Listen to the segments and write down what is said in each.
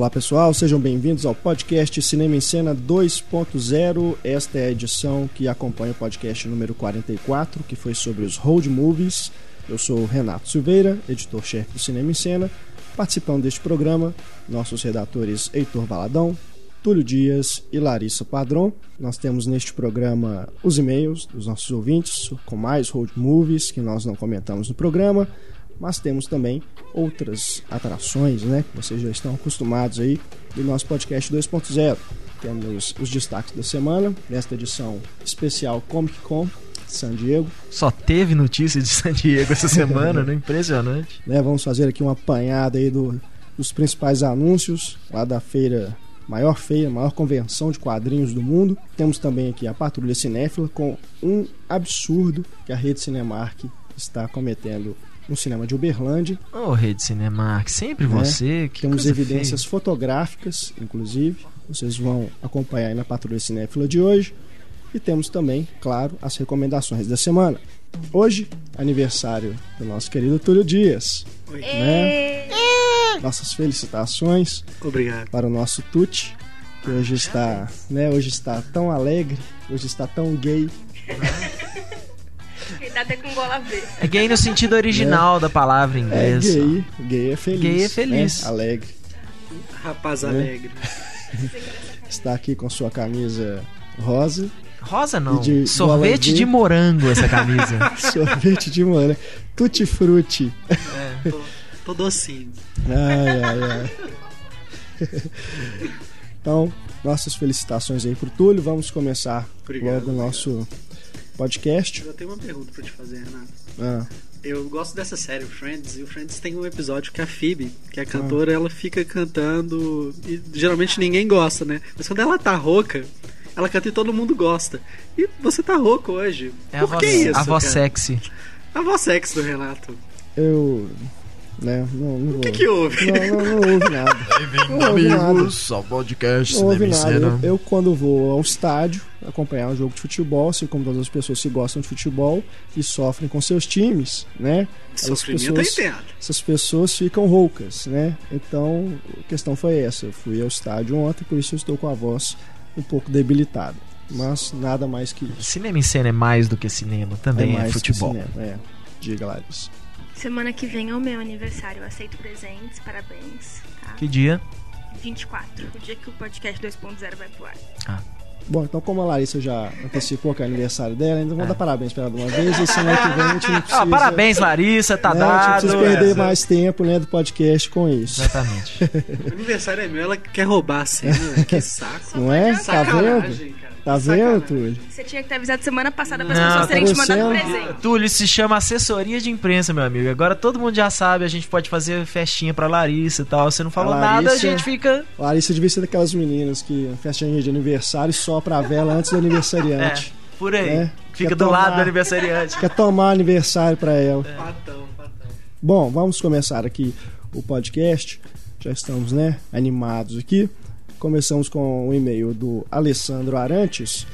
Olá pessoal, sejam bem-vindos ao podcast Cinema em Cena 2.0. Esta é a edição que acompanha o podcast número 44, que foi sobre os road movies. Eu sou Renato Silveira, editor-chefe do Cinema em Cena. Participando deste programa, nossos redatores Heitor Valadão, Túlio Dias e Larissa Padrão. Nós temos neste programa os e-mails dos nossos ouvintes com mais road movies que nós não comentamos no programa mas temos também outras atrações, né, que vocês já estão acostumados aí do nosso podcast 2.0. Temos os destaques da semana, nesta edição especial Comic Con San Diego. Só teve notícia de San Diego essa semana, né? Impressionante. Né, vamos fazer aqui uma apanhada aí do, dos principais anúncios lá da feira maior feira, maior convenção de quadrinhos do mundo. Temos também aqui a Patrulha Cinéfila com um absurdo que a rede Cinemark está cometendo no cinema de Uberlândia. Ô, oh, Rede Cinemark, sempre né? você. Que Temos evidências feia. fotográficas, inclusive. Vocês vão acompanhar aí na Patrulha Cinéfila de hoje. E temos também, claro, as recomendações da semana. Hoje, aniversário do nosso querido Túlio Dias. Oi. Né? Nossas felicitações. Obrigado. Para o nosso Tuti, que hoje está, né, hoje está tão alegre, hoje está tão gay. Com gola V. É gay no sentido original é. da palavra em inglês. É gay, gay é feliz. Gay é feliz. Né? Alegre. Rapaz alegre. Está aqui com sua camisa rosa. Rosa não. De Sorvete de morango essa camisa. Sorvete de morango. Tutti frutti. É, tô, tô docinho. Ai, ai, ai. Então, nossas felicitações aí pro Túlio. Vamos começar obrigado, logo o nosso podcast. Eu tenho uma pergunta pra te fazer, Renato. Ah. Eu gosto dessa série, Friends, e o Friends tem um episódio que a Phoebe, que é a cantora, ah. ela fica cantando e geralmente ninguém gosta, né? Mas quando ela tá rouca, ela canta e todo mundo gosta. E você tá rouco hoje. É Por a que voz, isso? A voz cara? sexy. A voz sexy do Renato. Eu né? Não, não o que, que houve? Não, não, não houve nada. Bem-vindo, amigos, ao podcast Não houve nada. Eu, eu, quando vou ao estádio acompanhar um jogo de futebol, assim como todas as pessoas que gostam de futebol e sofrem com seus times, né? Essas pessoas, essas pessoas ficam roucas, né? Então, a questão foi essa. Eu fui ao estádio ontem, por isso eu estou com a voz um pouco debilitada. Mas nada mais que isso. Cinema em cena é mais do que cinema, também é, é futebol. cinema, é. Diga, Larissa. Semana que vem é o meu aniversário. Eu aceito presentes, parabéns. Tá? Que dia? 24, o dia que o podcast 2.0 vai pro ar. Ah. Bom, então como a Larissa já antecipou que é aniversário dela, então vamos é. dar parabéns para ela de uma vez e semana que vem a gente não precisa... Ah, parabéns, Larissa, tá né, dado. A gente precisa perder mais tempo né, do podcast com isso. Exatamente. o aniversário é meu, ela quer roubar a cena, né? que saco. Não é? Tá vendo? Cara. Tá vendo, Túlio? Você tinha que ter avisado semana passada para as pessoas terem te mandado um presente. Túlio, se chama assessoria de imprensa, meu amigo. Agora todo mundo já sabe, a gente pode fazer festinha pra Larissa e tal. Você não falou Larissa, nada, a gente fica. Larissa devia ser daquelas meninas que festinha de aniversário só pra vela antes do aniversariante. É, por aí. Né? Fica Quer do tomar, lado do aniversariante. Quer tomar aniversário pra ela. É. Patão, patão. Bom, vamos começar aqui o podcast. Já estamos, né, animados aqui. Começamos com um e-mail do Alessandro Arantes,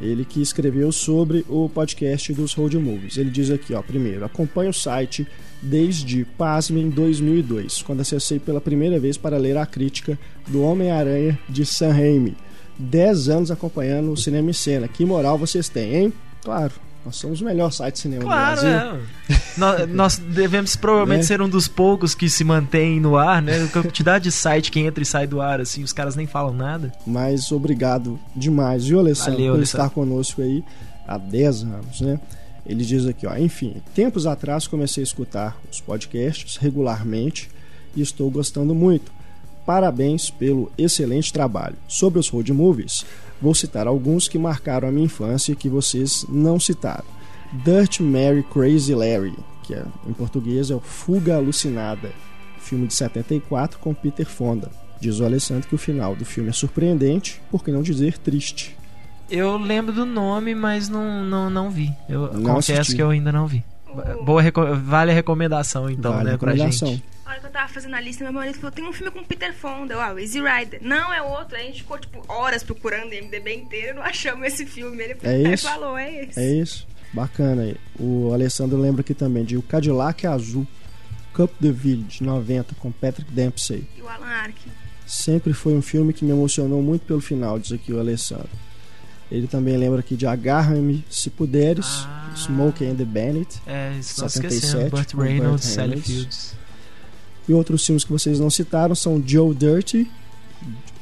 ele que escreveu sobre o podcast dos Road Movies. Ele diz aqui, ó, primeiro, acompanho o site desde, pasmem, 2002, quando acessei pela primeira vez para ler a crítica do Homem-Aranha de Sam Raimi. Dez anos acompanhando o cinema em cena. Que moral vocês têm, hein? Claro, nós somos o melhor site de cinema claro, do Brasil. É. nós, nós, devemos provavelmente é. ser um dos poucos que se mantém no ar, né? A quantidade de site que entra e sai do ar, assim, os caras nem falam nada. Mas obrigado demais, viu, Alessandro, Valeu, por Alessandro. estar conosco aí há 10 anos, né? Ele diz aqui, ó, enfim, tempos atrás comecei a escutar os podcasts regularmente e estou gostando muito. Parabéns pelo excelente trabalho. Sobre os road movies, Vou citar alguns que marcaram a minha infância e que vocês não citaram. Dirt Mary Crazy Larry, que é, em português é o Fuga Alucinada, filme de 74 com Peter Fonda. Diz o Alessandro que o final do filme é surpreendente, por que não dizer triste. Eu lembro do nome, mas não, não, não vi. Eu não confesso assisti. que eu ainda não vi. Boa, vale a recomendação, então, vale né, recomendação. pra gente. A hora que eu tava fazendo a lista, meu marido falou: tem um filme com Peter Fonda. Eu, ah, o Easy Rider. Não, é outro. Aí a gente ficou, tipo, horas procurando o MDB inteiro e não achamos esse filme. Ele é isso? falou: é esse. É isso. Bacana aí. O Alessandro lembra aqui também de O Cadillac Azul, Cup the Village, 90, com Patrick Dempsey. E o Alan Arkin. sempre foi um filme que me emocionou muito pelo final, diz aqui o Alessandro. Ele também lembra aqui de Agarra-me Se Puderes, ah, Smokey and the Bandit, é, 77, Burt Reynolds, Sally Fields. E outros filmes que vocês não citaram são Joe Dirty,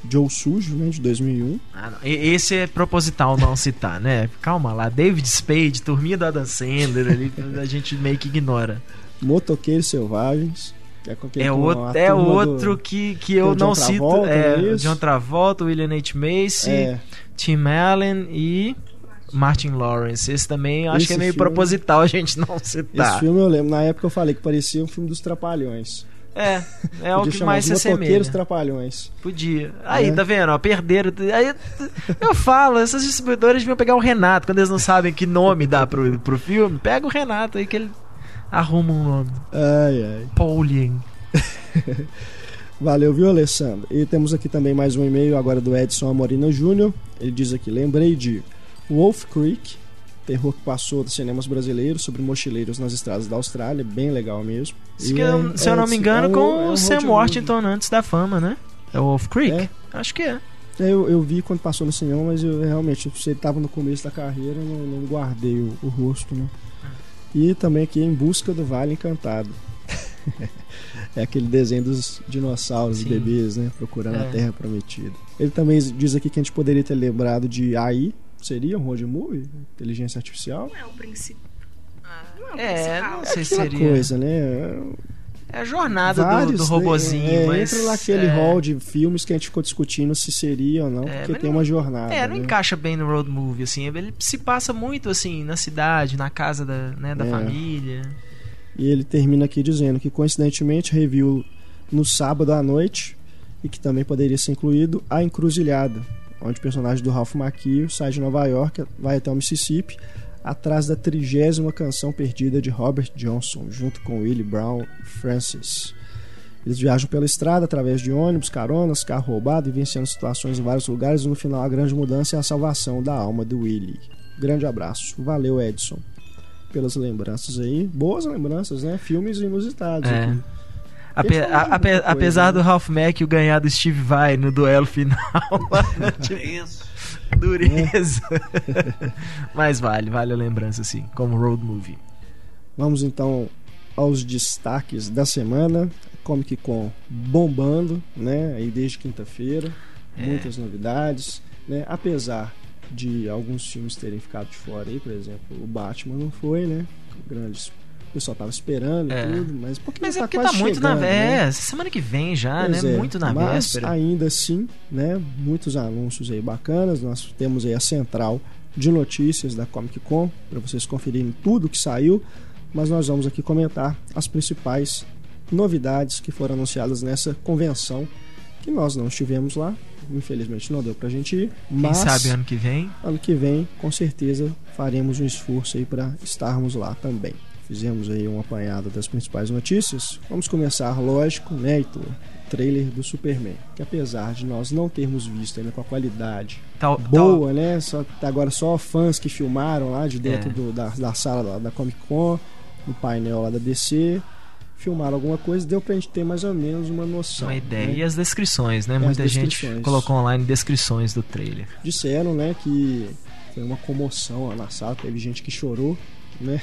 Joe Sujo, né, de 2001. Ah, não. Esse é proposital não citar, né? Calma lá, David Spade, turminha do Adam Sandler, ali, a gente meio que ignora. Motoqueiros Selvagens. É, é, outro, é outro do, que, que eu não cito. É, é John Travolta, William H. Macy, é. Tim Allen e Martin Lawrence. Esse também acho Esse que é meio filme, proposital a gente não citar. Esse filme eu lembro, na época eu falei que parecia um filme dos Trapalhões. É, é o que mais se assemelha. Trapalhões. Podia. Aí, é. tá vendo? Ó, perderam. Aí, eu falo, essas distribuidoras deviam pegar o Renato. Quando eles não sabem que nome dá pro, pro filme, pega o Renato aí que ele arruma um nome. Ai, ai. Pauline. Valeu, viu, Alessandro? E temos aqui também mais um e-mail agora do Edson Amorino Júnior. Ele diz aqui: lembrei de Wolf Creek, terror que passou dos cinemas brasileiros sobre mochileiros nas estradas da Austrália, bem legal mesmo. Se, eu, é, se eu não me engano, é um, com é um o Sam Washington antes da fama, né? É o Wolf Creek? É. Acho que é. Eu, eu vi quando passou no cinema, mas eu realmente, se ele estava no começo da carreira, não, não guardei o, o, rosto, né? E também aqui Em Busca do Vale Encantado. é aquele desenho dos dinossauros, Sim. bebês, né? Procurando é. a Terra Prometida. Ele também diz aqui que a gente poderia ter lembrado de AI, seria um road movie? Inteligência artificial? Não é o princípio. Não é, o é não sei se seria. coisa, né? É a jornada Vários, do, do robozinho, é, mas... Entra naquele é... hall de filmes que a gente ficou discutindo se seria ou não, é, porque tem não, uma jornada. É, não né? encaixa bem no road movie, assim. Ele se passa muito, assim, na cidade, na casa da, né, da é. família. E ele termina aqui dizendo que, coincidentemente, review no sábado à noite e que também poderia ser incluído A Encruzilhada, onde o personagem do Ralph Macchio sai de Nova York, vai até o Mississippi, atrás da trigésima canção perdida de Robert Johnson, junto com Willie Brown e Francis. Eles viajam pela estrada através de ônibus, caronas, carro roubado, vivenciando situações em vários lugares e no final a grande mudança é a salvação da alma do Willie. Grande abraço. Valeu, Edson, pelas lembranças aí. Boas lembranças, né? Filmes inusitados. É. Aqui. Ape, coisa, apesar né? do Ralph Mack ganhar do Steve Vai no duelo final. Dureza. Mas vale, vale a lembrança, sim, como road movie. Vamos então aos destaques da semana. Comic Con bombando, né? Aí desde quinta-feira. É. Muitas novidades, né? Apesar de alguns filmes terem ficado de fora aí, por exemplo, o Batman não foi, né? Grandes o pessoal tava esperando é. e tudo, mas porque mas é tá porque tá muito chegando, na né? é, semana que vem já, pois né? É. Muito na mas, véspera. ainda assim, né? Muitos anúncios aí bacanas. Nós temos aí a central de notícias da Comic Con para vocês conferirem tudo que saiu, mas nós vamos aqui comentar as principais novidades que foram anunciadas nessa convenção que nós não estivemos lá, infelizmente não deu pra gente ir, mas Quem sabe ano que vem? Ano que vem, com certeza faremos um esforço aí para estarmos lá também fizemos aí um apanhado das principais notícias. Vamos começar, lógico, né, Heitor? trailer do Superman, que apesar de nós não termos visto ainda com a qualidade tal, boa, tal... né? Só agora só fãs que filmaram lá de dentro é. do, da, da sala da Comic Con, no painel lá da DC, filmaram alguma coisa, deu pra gente ter mais ou menos uma noção. Uma ideia. Né? E as descrições, né? Muita descrições. gente colocou online descrições do trailer. Disseram, né, que foi uma comoção lá na sala, teve gente que chorou, né?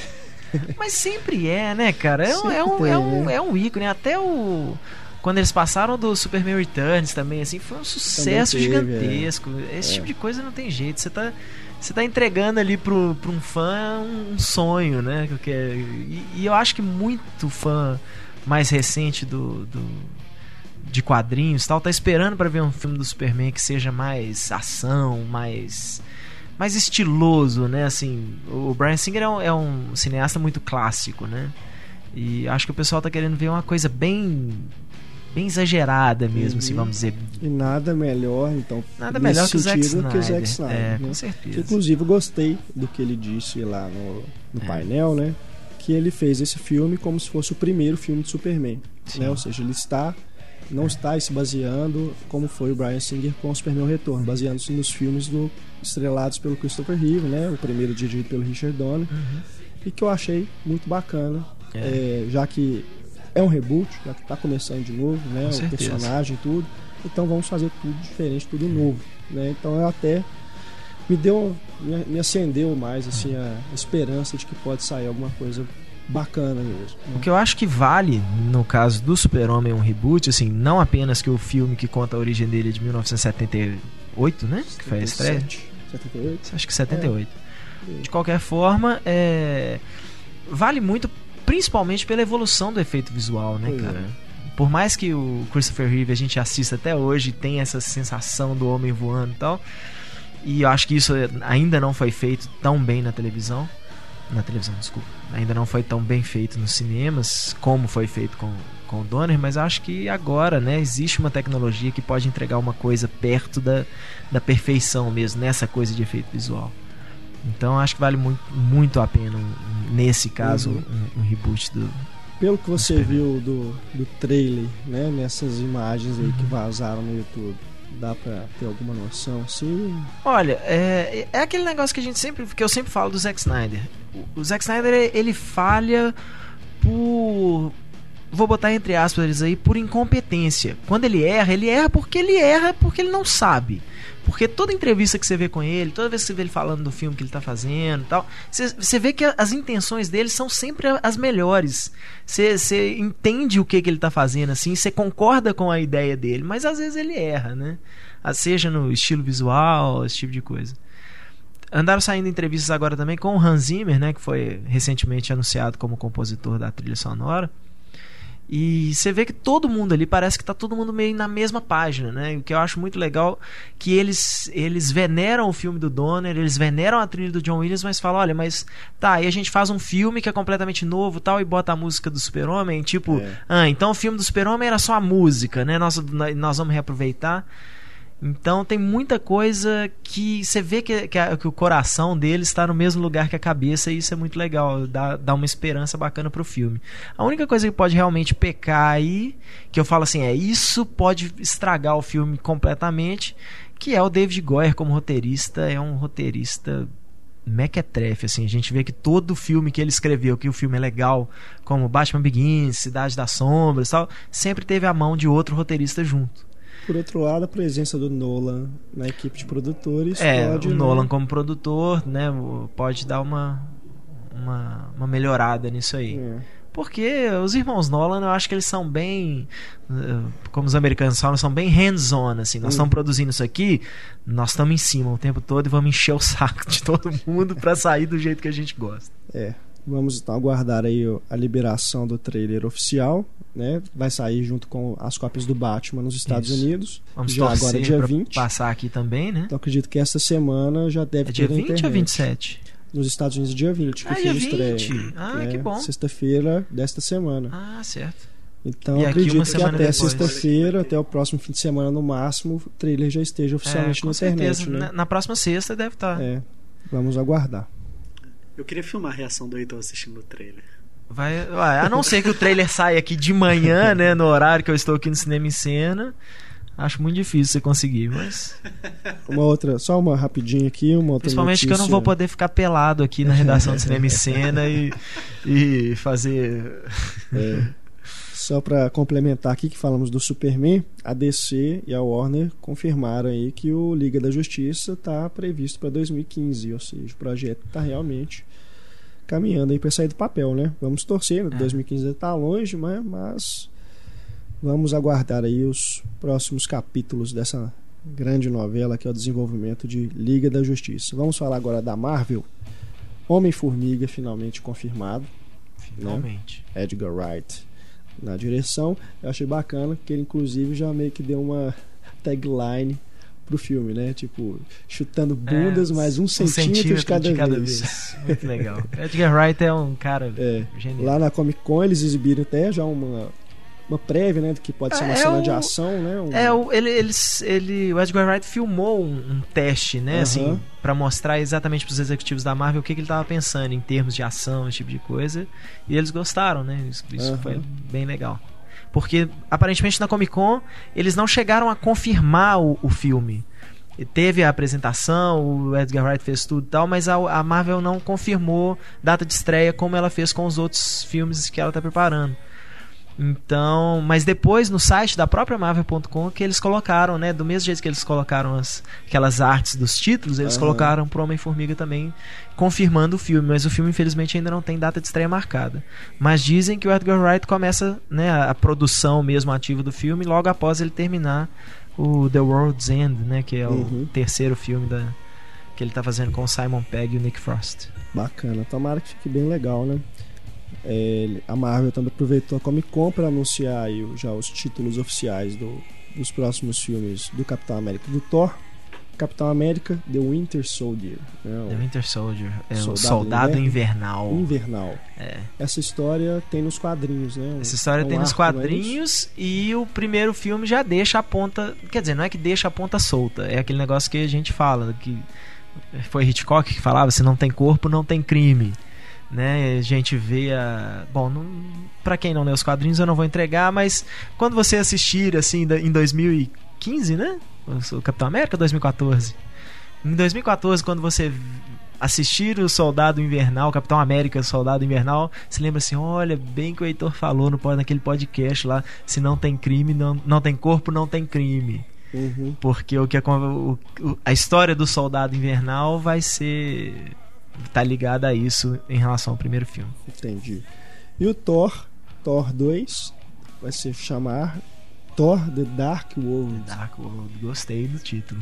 Mas sempre é, né, cara? É, um, é, um, é, um, né? é um ícone. Até o. Quando eles passaram do Superman Returns também, assim, foi um sucesso teve, gigantesco. É. Esse tipo de coisa não tem jeito. Você tá você tá entregando ali pro, pro um fã um sonho, né? E, e eu acho que muito fã mais recente do, do de quadrinhos tal tá esperando para ver um filme do Superman que seja mais ação, mais mais estiloso, né? Assim, o Brian Singer é um, é um, cineasta muito clássico, né? E acho que o pessoal tá querendo ver uma coisa bem bem exagerada mesmo, uhum. assim, vamos dizer. E nada melhor, então, nada melhor que o, Zack Snyder. que o Zack Snyder. É, né? com certeza. Que, inclusive, gostei do que ele disse lá no, no é. painel, né? Que ele fez esse filme como se fosse o primeiro filme de Superman, né? Ou seja, ele está não está se baseando como foi o Brian Singer com o Superman Retorno, baseando-se nos filmes do, estrelados pelo Christopher Reeve, né? O primeiro dirigido pelo Richard Donner, uhum. e que eu achei muito bacana, é. É, já que é um reboot, já que está começando de novo, né? Com o certeza. personagem e tudo. então vamos fazer tudo diferente, tudo novo, né? Então eu até me deu, me, me acendeu mais assim a esperança de que pode sair alguma coisa bacana mesmo. Né? O que eu acho que vale no caso do Super-Homem um reboot, assim, não apenas que o filme que conta a origem dele é de 1978, né? 77, que foi a estreia. 78? Acho que 78. É. De qualquer forma, é... vale muito principalmente pela evolução do efeito visual, né, pois cara? É. Por mais que o Christopher Reeve a gente assista até hoje, tem essa sensação do homem voando e tal, e eu acho que isso ainda não foi feito tão bem na televisão. Na televisão, desculpa. Ainda não foi tão bem feito nos cinemas como foi feito com, com o Donner, mas acho que agora, né, existe uma tecnologia que pode entregar uma coisa perto da, da perfeição mesmo, nessa coisa de efeito visual. Então acho que vale muito, muito a pena, nesse caso, uhum. um, um, reboot do. Pelo que você viu do, do trailer, né, nessas imagens aí uhum. que vazaram no YouTube, dá pra ter alguma noção assim? Olha, é, é aquele negócio que a gente sempre. que eu sempre falo do Zack Snyder. O, o Zack Snyder ele falha por. Vou botar entre aspas aí, por incompetência. Quando ele erra, ele erra porque ele erra porque ele não sabe. Porque toda entrevista que você vê com ele, toda vez que você vê ele falando do filme que ele está fazendo tal, você, vê que as intenções dele são sempre as melhores. Você, você entende o que, que ele está fazendo, assim, você concorda com a ideia dele, mas às vezes ele erra, né? Ah, seja no estilo visual, esse tipo de coisa. Andaram saindo entrevistas agora também com o Hans Zimmer, né, que foi recentemente anunciado como compositor da trilha sonora. E você vê que todo mundo ali parece que tá todo mundo meio na mesma página, né? O que eu acho muito legal que eles eles veneram o filme do Donner, eles veneram a trilha do John Williams, mas falam, olha, mas tá, aí a gente faz um filme que é completamente novo, tal, e bota a música do Super-Homem, tipo, é. ah, então o filme do Super-Homem era só a música, né? Nós nós vamos reaproveitar. Então tem muita coisa que você vê que, que, a, que, o coração dele está no mesmo lugar que a cabeça e isso é muito legal, dá, dá uma esperança bacana pro filme. A única coisa que pode realmente pecar aí, que eu falo assim, é isso pode estragar o filme completamente, que é o David Goyer como roteirista, é um roteirista mequetrefe, assim, a gente vê que todo filme que ele escreveu, que o filme é legal, como Batman Begins, Cidade das Sombras, tal, sempre teve a mão de outro roteirista junto. Por outro lado, a presença do Nolan na equipe de produtores é, pode, o Nolan como produtor, né, pode dar uma uma, uma melhorada nisso aí. É. Porque os irmãos Nolan, eu acho que eles são bem, eh, como os americanos falam, são bem hands-on, assim. Nós estamos hum. produzindo isso aqui, nós estamos em cima o tempo todo e vamos encher o saco de todo mundo para sair do jeito que a gente gosta. É. Vamos então aguardar aí a liberação do trailer oficial, né? Vai sair junto com as cópias do Batman nos Estados Isso. Unidos. Vamos já agora dia 20. Passar aqui também, né? Então acredito que esta semana já deve é ter dia 20 internet. ou 27? Nos Estados Unidos dia 20, que ah, dia 20. Ah, né? que bom. Sexta-feira desta semana. Ah, certo. Então acredito que até sexta-feira, até o próximo fim de semana no máximo, o trailer já esteja oficialmente é, na internet. Né? Na, na, próxima sexta deve estar. Tá. É, vamos aguardar. Eu queria filmar a reação do Heitor assistindo o trailer. Vai, a não ser que o trailer saia aqui de manhã, né, no horário que eu estou aqui no cinema em cena. Acho muito difícil você conseguir, mas. Uma outra, só uma rapidinha aqui, uma outra Principalmente notícia. que eu não vou poder ficar pelado aqui na redação do Cinema em Cena e, e fazer. É. Só para complementar aqui que falamos do Superman, a DC e a Warner confirmaram aí que o Liga da Justiça está previsto para 2015, ou seja, o projeto está realmente caminhando aí para sair do papel, né? Vamos torcer, né? 2015 está longe, mas, mas vamos aguardar aí os próximos capítulos dessa grande novela que é o desenvolvimento de Liga da Justiça. Vamos falar agora da Marvel. Homem-Formiga finalmente confirmado. Finalmente. Né? Edgar Wright na direção. Eu achei bacana que ele inclusive já meio que deu uma tagline pro filme, né? Tipo, chutando bundas, é, mais um, um centímetro, centímetro, de cada, de cada vez. vez. Muito legal. Edgar Wright é um cara é, genial. Lá na Comic Con eles exibiram até já uma uma prévia, né, do que pode ser uma é, cena o, de ação, né? Um... É, o, ele, ele, ele, o Edgar Wright filmou um, um teste, né, assim, para mostrar exatamente para os executivos da Marvel o que, que ele estava pensando em termos de ação, esse tipo de coisa, e eles gostaram, né? Isso, isso foi bem legal. Porque aparentemente na Comic Con eles não chegaram a confirmar o, o filme teve a apresentação, o Edgar Wright fez tudo e tal, mas a, a, Marvel não confirmou data de estreia como ela fez com os outros filmes que ela está preparando. Então, mas depois no site da própria Marvel.com que eles colocaram, né, do mesmo jeito que eles colocaram as, aquelas artes dos títulos, eles uhum. colocaram pro Homem-Formiga também, confirmando o filme, mas o filme infelizmente ainda não tem data de estreia marcada. Mas dizem que o Edgar Wright começa, né, a, produção mesmo ativa do filme logo após ele terminar o The World's End, né, que é o uhum. terceiro filme da que ele tá fazendo com o Simon Pegg e o Nick Frost. Bacana, tomara que fique bem legal, né? É, a Marvel também aproveitou a Comic Con para anunciar aí, já os títulos oficiais do, dos próximos filmes do Capitão América do Thor. Capitão América, The Winter Soldier. Né? The Winter Soldier. É soldado o Soldado Invernal. Invernal. É. Essa história tem nos quadrinhos, né? Essa história é um tem nos é quadrinhos é e o primeiro filme já deixa a ponta. Quer dizer, não é que deixa a ponta solta, é aquele negócio que a gente fala, que foi Hitchcock que falava: se não tem corpo, não tem crime né? A gente vê a. Bom, não... para quem não lê os quadrinhos eu não vou entregar, mas quando você assistir assim em 2015, né? O Capitão América 2014. Em 2014, quando você assistir o Soldado Invernal, Capitão América Soldado Invernal, se lembra assim, olha, bem que o Heitor falou no, naquele podcast lá, se não tem crime, não, não tem corpo, não tem crime. Uhum. Porque o que a, o, a história do Soldado Invernal vai ser tá ligada a isso em relação ao primeiro filme. Entendi. E o Thor, Thor 2, vai se chamar Thor The Dark World. The Dark World, gostei do título.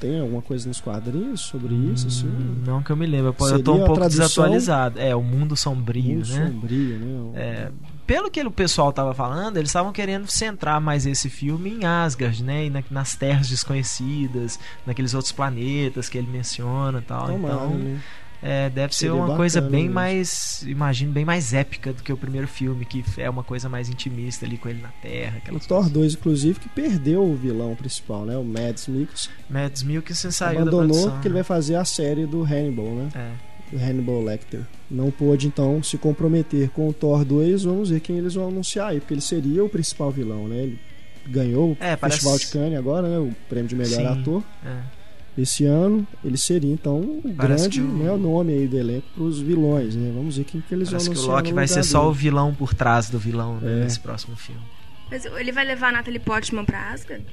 Tem alguma coisa nos quadrinhos sobre isso? Assim? Hum, não que eu me lembro. Eu tô um pouco desatualizado. É, o mundo sombrio, mundo né? sombrio, né? É, pelo que o pessoal tava falando, eles estavam querendo centrar mais esse filme em Asgard, né? E na, nas terras desconhecidas, naqueles outros planetas que ele menciona e tal. Tomara, então, né? É, deve Seria ser uma coisa bem mesmo. mais, imagino, bem mais épica do que o primeiro filme, que é uma coisa mais intimista ali com ele na Terra. O Thor 2, inclusive, que perdeu o vilão principal, né? O Mads Mikkelsen. Mads Mikkelsen saiu Abandonou da produção, porque né? ele vai fazer a série do Hannibal, né? É. O Hannibal Lecter. Não pôde, então, se comprometer com o Thor 2. Vamos ver quem eles vão anunciar aí, porque ele seria o principal vilão, né? Ele ganhou é, o Festival de Cannes agora, né? O prêmio de melhor Sim, ator. É esse ano, ele seria então um Parece grande o... né, nome aí do elenco para os vilões, né? Vamos ver quem que eles Parece vão anunciar. que o Loki vai ser dele. só o vilão por trás do vilão né, é. nesse próximo filme. Mas ele vai levar a Natalie Portman pra Asgard?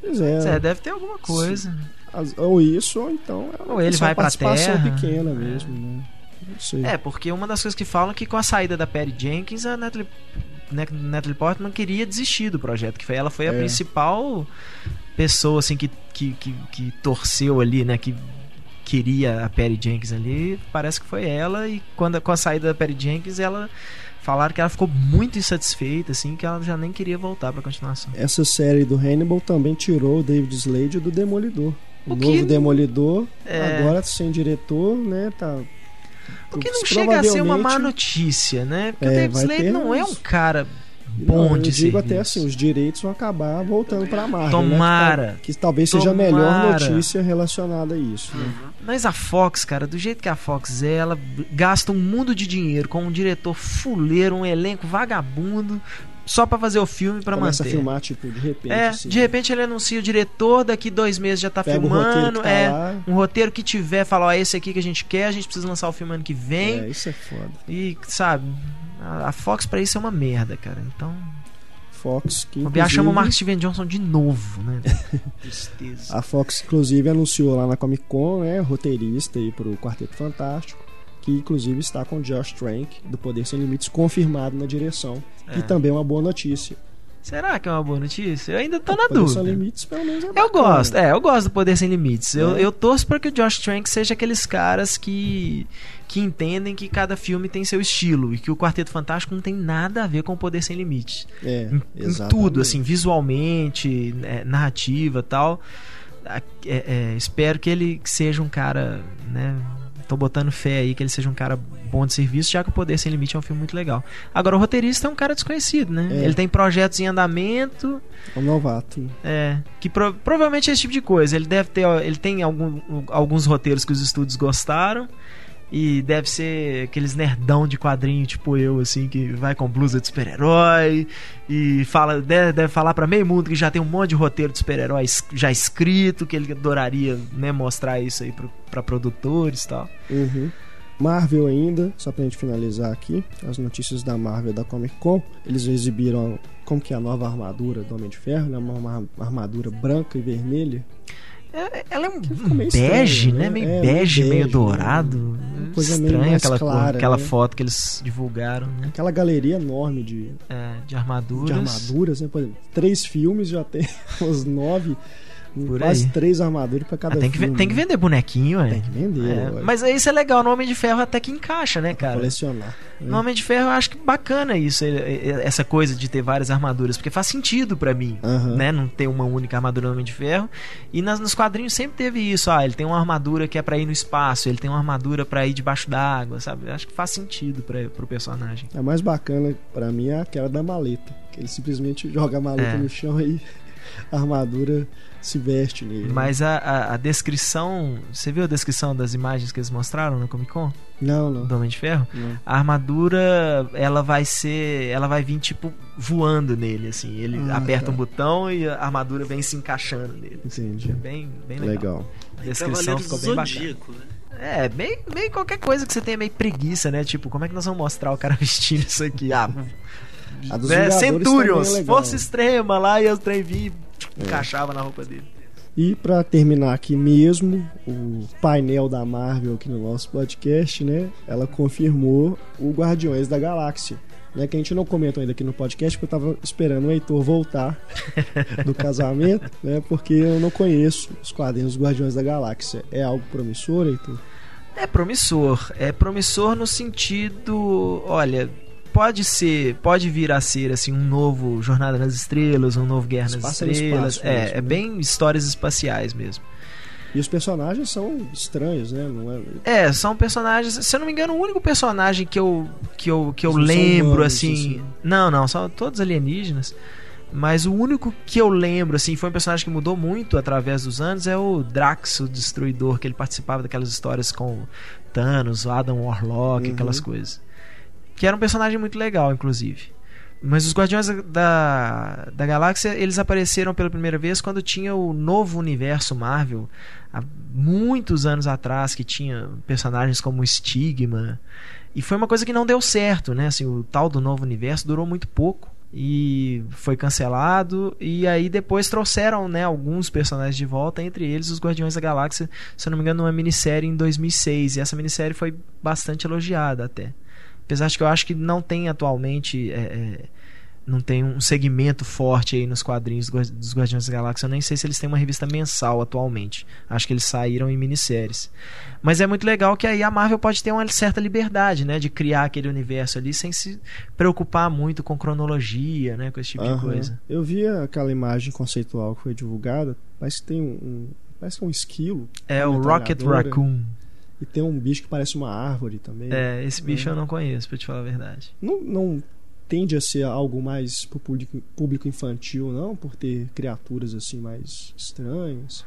Pois é. é deve ter alguma coisa. As, ou isso, ou então. Ou ele vai pra participação terra. pequena é. mesmo, né? Não sei. É, porque uma das coisas que falam é que com a saída da Perry Jenkins, a Natalie, Natalie Portman queria desistir do projeto, que foi, ela foi a É. principal pessoa assim que, que, que, que torceu ali, né, que queria a Perry Jenkins ali, parece que foi ela e quando com a saída da Perry Jenkins, ela falaram que ela ficou muito insatisfeita assim, que ela já nem queria voltar para continuação. Essa série do Hannibal também tirou o David Slade do Demolidor. O, O que- novo Demolidor, É. agora sem diretor, né? Tá. O que não chega a ser uma má notícia, né? Porque É, o David Slade não é um cara Não, bom eu digo até assim, os direitos vão acabar voltando para a Marvel. Tomara. Né? Que, que talvez seja a melhor Tomara. notícia relacionada a isso. Né? Mas a Fox, cara, do jeito que a Fox é, ela gasta um mundo de dinheiro com um diretor fuleiro, um elenco vagabundo, só pra fazer o filme pra Começa manter. a filmar, tipo, de repente. É, assim. de repente ele anuncia o diretor, daqui dois meses já tá filmando. tá é, lá. um roteiro que tiver, fala, ó, esse aqui que a gente quer, a gente precisa lançar o filme ano que vem. É, isso é foda. E, sabe, a Fox pra isso é uma merda, cara. Então, Fox que. o Biá chama o inclusive, Mark Steven Johnson de novo, né? Tristeza. A Fox, inclusive, anunciou lá na Comic Con, né? Roteirista aí pro Quarteto Fantástico. Que inclusive está com o Josh Trank, do Poder Sem Limites, confirmado na direção. É. E também é uma boa notícia. Será que é uma boa notícia? Eu ainda tô O na Poder Sem dúvida. Limites, pelo menos, é Eu gosto, é, eu gosto do Poder Sem Limites. Eu, É. eu torço para que o Josh Trank seja aqueles caras que, que entendem que cada filme tem seu estilo e que o Quarteto Fantástico não tem nada a ver com o Poder Sem Limites. É, Em, em tudo, assim, visualmente, é, narrativa e tal. É, é, espero que ele seja um cara, né? Tô botando fé aí que ele seja um cara bom de serviço, já que o Poder Sem Limite é um filme muito legal. Agora, o roteirista é um cara desconhecido, né? É. Ele tem projetos em andamento, É um novato. é, que pro- provavelmente é esse tipo de coisa. Ele deve ter, ele tem algum- alguns roteiros que os estúdios gostaram e deve ser aqueles nerdão de quadrinho tipo eu assim que vai com blusa de super-herói e fala deve, deve falar pra meio mundo que já tem um monte de roteiro de super-herói já escrito que ele adoraria né, mostrar isso aí pro, pra produtores e tal. Uhum. Marvel ainda, só pra gente finalizar aqui, as notícias da Marvel da Comic Con. Eles exibiram como que é a nova armadura do Homem de Ferro, né? Uma, armadura branca e vermelha. É, ela é um bege, estranho, né? né? Meio é, bege, meio dourado. Uma coisa estranha aquela, clara, aquela né? foto que eles divulgaram, né? Aquela galeria enorme de, é, de armaduras. De armaduras, né? Por exemplo, três filmes já tem uns nove por quase aí. três armaduras pra cada ah, tem filme. Que, tem que vender bonequinho, é. Tem que vender. É, mas isso é legal, no Homem de Ferro até que encaixa, né, cara? Colecionar. Né? No Homem de Ferro eu acho que bacana isso, essa coisa de ter várias armaduras, porque faz sentido para mim, uhum. né? Não ter uma única armadura no Homem de Ferro. E nas, nos quadrinhos sempre teve isso. Ah, ele tem uma armadura que é para ir no espaço, ele tem uma armadura para ir debaixo d'água, sabe? Eu acho que faz sentido para pro personagem. A mais bacana para mim é aquela da maleta. Que ele simplesmente joga a maleta é. no chão e a armadura se veste nele. Mas a, a, a, descrição. Você viu a descrição das imagens que eles mostraram no Comic Con? Não, não. Do Homem de Ferro? Não. A armadura, ela vai ser. Ela vai vir, tipo, voando nele, assim. Ele ah, aperta tá. um botão e a armadura vem se encaixando nele. Entendi. É bem, bem legal. legal. A descrição ficou bem Zodíaco, bacana. Né? É, meio, meio qualquer coisa que você tenha meio preguiça, né? Tipo, como é que nós vamos mostrar o cara vestindo isso aqui? Ah, a dos né? Centurions, força extrema lá e o trem vir é. Encaixava na roupa dele. E para terminar aqui mesmo, o painel da Marvel aqui no nosso podcast, né? Ela confirmou o Guardiões da Galáxia. Né, que a gente não comentou ainda aqui no podcast, porque eu tava esperando o Heitor voltar do casamento, né? Porque eu não conheço os quadrinhos dos Guardiões da Galáxia. É algo promissor, Heitor? É promissor. É promissor no sentido. Olha, pode ser, pode vir a ser assim um novo Jornada nas Estrelas, um novo Guerra nas Estrelas. Espaço, é, mesmo, é né? bem histórias espaciais mesmo. E os personagens são estranhos, né? É... é... são personagens. Se eu não me engano, o único personagem que eu que eu, que eu lembro humanos, assim, assim, Não, não, são todos alienígenas. Mas o único que eu lembro, assim, foi um personagem que mudou muito através dos anos, é o Drax, o Destruidor, que ele participava daquelas histórias com Thanos, Adam Warlock, uhum. aquelas coisas. Que era um personagem muito legal, inclusive. Mas os Guardiões da, da Galáxia, eles apareceram pela primeira vez quando tinha o novo universo Marvel, há muitos anos atrás, que tinha personagens como Stigma. E foi uma coisa que não deu certo, né? Assim, o tal do novo universo durou muito pouco e foi cancelado e aí depois trouxeram né, alguns personagens de volta entre eles os Guardiões da Galáxia se eu não me engano numa minissérie em 2006 e essa minissérie foi bastante elogiada até Apesar de que eu acho que não tem atualmente. É, é, não tem um segmento forte aí nos quadrinhos dos Guardiões da Galáxia. Eu nem sei se eles têm uma revista mensal atualmente. Acho que eles saíram em minisséries. Mas é muito legal que aí a Marvel pode ter uma certa liberdade, né? De criar aquele universo ali sem se preocupar muito com cronologia, né? Com esse tipo uhum. de coisa. Eu vi aquela imagem conceitual que foi divulgada. Parece que tem um. um parece é um esquilo. É o Rocket Raccoon. E tem um bicho que parece uma árvore também. É, esse bicho eu não conheço, pra te falar a verdade. Não, não tende a ser algo mais pro público, público infantil, não? Por ter criaturas assim mais estranhas.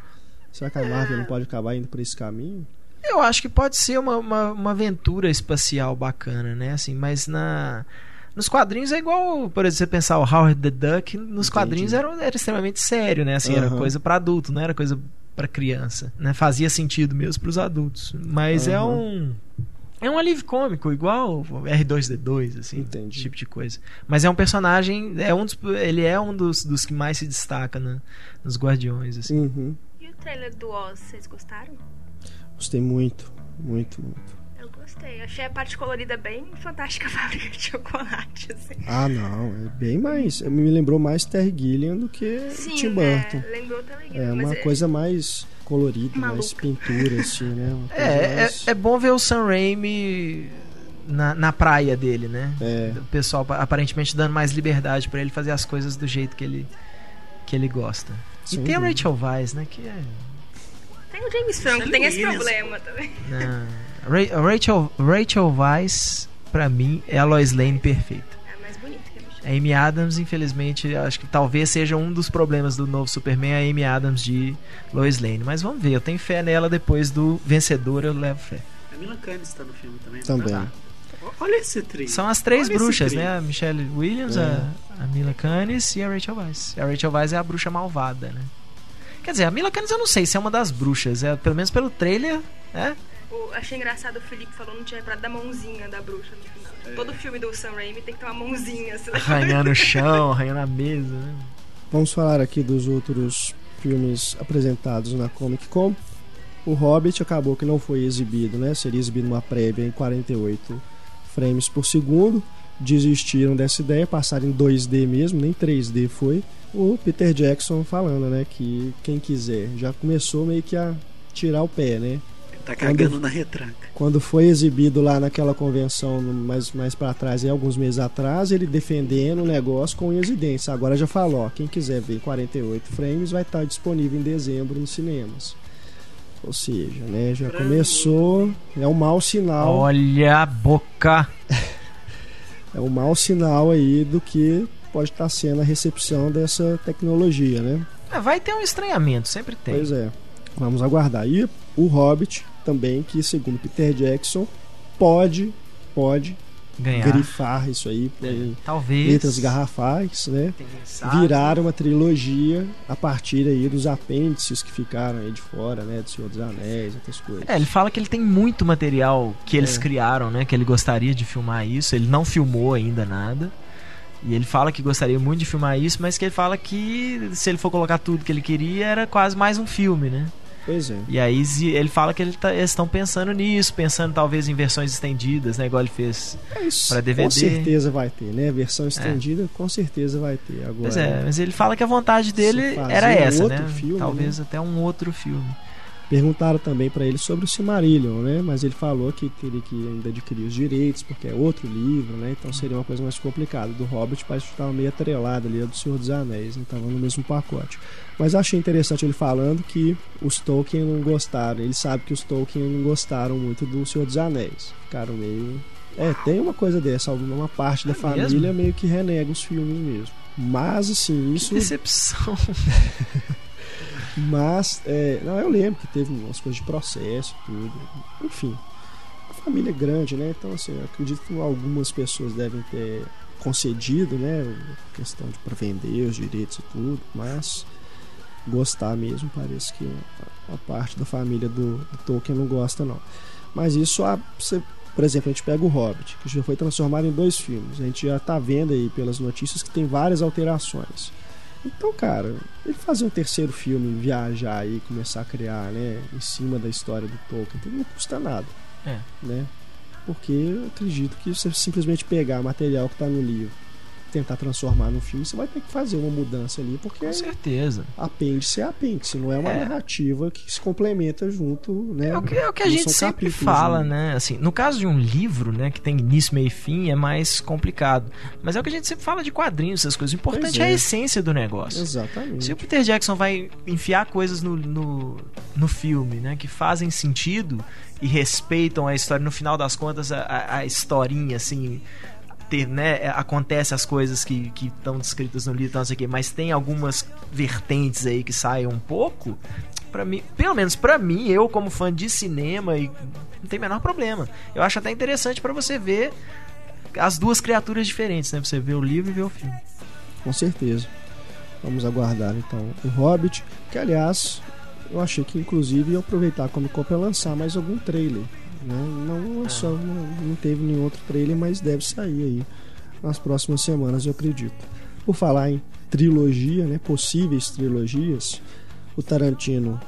Será que a Marvel não pode acabar indo por esse caminho? Eu acho que pode ser uma, uma, uma aventura espacial bacana, né? Assim, mas na. Nos quadrinhos é igual, por exemplo, você pensar o Howard the Duck, nos Entendi. quadrinhos era, era extremamente sério, né? Assim, uhum. era coisa para adulto, não era coisa para criança, né? Fazia sentido mesmo para os adultos, mas uhum. é um é um alívio cômico, igual R2D2, assim, Entendi. tipo de coisa. Mas é um personagem, é um dos, ele é um dos, dos que mais se destaca né, nos Guardiões, assim. Uhum. E o trailer do Oz, vocês gostaram? Gostei muito, muito, muito gostei. Achei a parte colorida bem fantástica a fábrica de chocolate, assim. Ah, não. É bem mais. Me lembrou mais Terry Gilliam do que Sim, Tim Burton. É, lembrou Terry Gilliam. É uma é... coisa mais colorida, Maluca. mais pintura, assim, né? É, mais... é, é bom ver o Sam Raimi. Na, na praia dele, né? É. O pessoal aparentemente dando mais liberdade para ele fazer as coisas do jeito que ele, que ele gosta. Sim, e tem a Rachel Weisz, né? Que é... Tem o James Franco, tem esse problema também. Não. Rachel, Rachel Weisz, pra mim, é a Lois Lane perfeita. É a mais bonita que a Amy Adams, infelizmente, acho que talvez seja um dos problemas do novo Superman, a Amy Adams de Lois Lane. Mas vamos ver, eu tenho fé nela depois do vencedor, eu levo fé. A Mila Kunis tá no filme também. Também. Tá? Olha esse trio. São as três Olha bruxas, né? A Michelle Williams, é. a, a Mila Kunis e a Rachel Weisz. A Rachel Weisz é a bruxa malvada, né? Quer dizer, a Mila Kunis eu não sei se é uma das bruxas, é pelo menos pelo trailer, né? Eu achei engraçado o Felipe falou, não tinha lembrado da mãozinha da bruxa no final. É. Todo filme do Sam Raimi tem que ter uma mãozinha. Assim. Arranhando o chão, arranhando a mesa. Né? Vamos falar aqui dos outros filmes apresentados na Comic Con. O Hobbit acabou que não foi exibido, né? Seria exibido uma prévia em 48 frames por segundo. Desistiram dessa ideia, passaram em 2D mesmo, nem 3D foi. O Peter Jackson falando, né, que quem quiser já começou meio que a tirar o pé, né? Tá cagando quando, na retranca. Quando foi exibido lá naquela convenção mais, mais para trás, aí, alguns meses atrás, ele defendendo o negócio com residência. Agora já falou, ó, quem quiser ver 48 frames vai estar disponível em dezembro nos cinemas. Ou seja, né, já começou, é um mau sinal. Olha a boca. é um mau sinal aí do que pode estar sendo a recepção dessa tecnologia, né? É, vai ter um estranhamento, sempre tem. Pois é. Vamos aguardar. E o Hobbit também, que segundo Peter Jackson, pode, pode Ganhar. grifar isso aí é, talvez letras garrafais, né? Virar uma trilogia a partir aí dos apêndices que ficaram aí de fora, né? Do Senhor dos Anéis, outras coisas. É, ele fala que ele tem muito material que eles é. criaram, né? Que ele gostaria de filmar isso. Ele não filmou ainda nada. E ele fala que gostaria muito de filmar isso, mas que ele fala que se ele for colocar tudo que ele queria, era quase mais um filme, né? Pois é. E aí ele fala que ele tá, eles estão pensando nisso, pensando talvez em versões estendidas, né? Igual ele fez é para DVD. Com certeza vai ter, né? Versão estendida, é. com certeza vai ter. Agora, pois é, mas ele fala que a vontade dele era essa, né? Filme, talvez né? até um outro filme. Perguntaram também para ele sobre o Silmarillion, né? Mas ele falou que teria que ainda adquirir os direitos, porque é outro livro, né? Então seria uma coisa mais complicada. Do Hobbit parece que estava meio atrelado ali, a do Senhor dos Anéis, não né? estava no mesmo pacote. Mas achei interessante ele falando que os Tolkien não gostaram. Ele sabe que os Tolkien não gostaram muito do Senhor dos Anéis. Ficaram meio. É, tem uma coisa dessa. Uma parte da é família mesmo? meio que renega os filmes mesmo. Mas, assim, isso. Que decepção. Mas, é, não, eu lembro que teve umas coisas de processo, tudo. Enfim, a família é grande, né? Então, assim, acredito que algumas pessoas devem ter concedido, né? A questão de para vender os direitos e tudo, mas gostar mesmo, parece que a, parte da família do, do, Tolkien não gosta, não. Mas isso, a, por exemplo, a gente pega o Hobbit, que já foi transformado em dois filmes. A gente já está vendo aí pelas notícias que tem várias alterações. Então, cara, ele fazer um terceiro filme, viajar aí, começar a criar, né, em cima da história do Tolkien, não custa nada. É. Né? Porque eu acredito que você simplesmente pegar material que está no livro tentar transformar no filme, você vai ter que fazer uma mudança ali, porque. Com certeza. Apêndice é apêndice, não é uma é. narrativa que se complementa junto, né? É o que, é o que a gente sempre fala, né? Assim, no caso de um livro, né, que tem início, meio e fim, é mais complicado. Mas é o que a gente sempre fala de quadrinhos, essas coisas. O importante é. é. a essência do negócio. Exatamente. Se o Peter Jackson vai enfiar coisas no, no, no filme, né, que fazem sentido e respeitam a história, no final das contas, a, a, a historinha, assim ter, né, é, acontece as coisas que estão descritas no livro, não sei o quê, mas tem algumas vertentes aí que saem um pouco, para mim, pelo menos para mim, eu como fã de cinema e não tem menor problema. Eu acho até interessante para você ver as duas criaturas diferentes, né? Você ver o livro e ver o filme. Com certeza. Vamos aguardar então o Hobbit, que aliás, eu achei que inclusive ia aproveitar como cópia lançar mais algum trailer né? Não lançou, é não, não teve nenhum outro trailer, mas deve sair aí nas próximas semanas, eu acredito. Por falar em trilogia, né? Possíveis trilogias, o Tarantino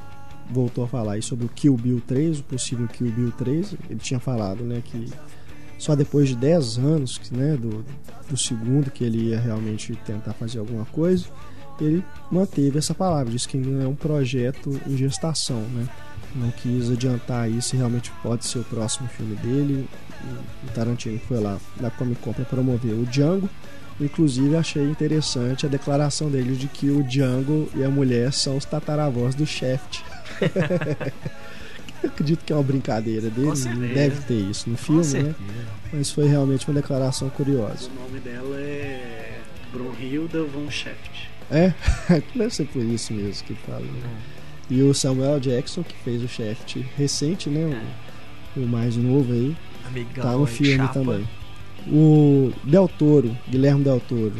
voltou a falar aí sobre o Kill Bill 3, o possível Kill Bill 3. Ele tinha falado, né, que só depois de 10 anos, né, do, do segundo que ele ia realmente tentar fazer alguma coisa, ele manteve essa palavra, disse que ainda é um projeto em gestação, né? Não quis adiantar aí se realmente pode ser o próximo filme dele. O Tarantino foi lá na Comic Con para promover o Django. Inclusive achei interessante a declaração dele de que o Django e a mulher são os tataravós do Shaft. Eu acredito que é uma brincadeira dele, deve ter isso no filme, né? Mas foi realmente uma declaração curiosa. O nome dela é Brunhilda von Shaft. É? Deve ser por isso mesmo que fala. Né? E o Samuel Jackson, que fez o Shaft recente, né? O, é. o mais novo aí. Amigão, tá no filme chapa. também. O Del Toro, Guilherme Del Toro,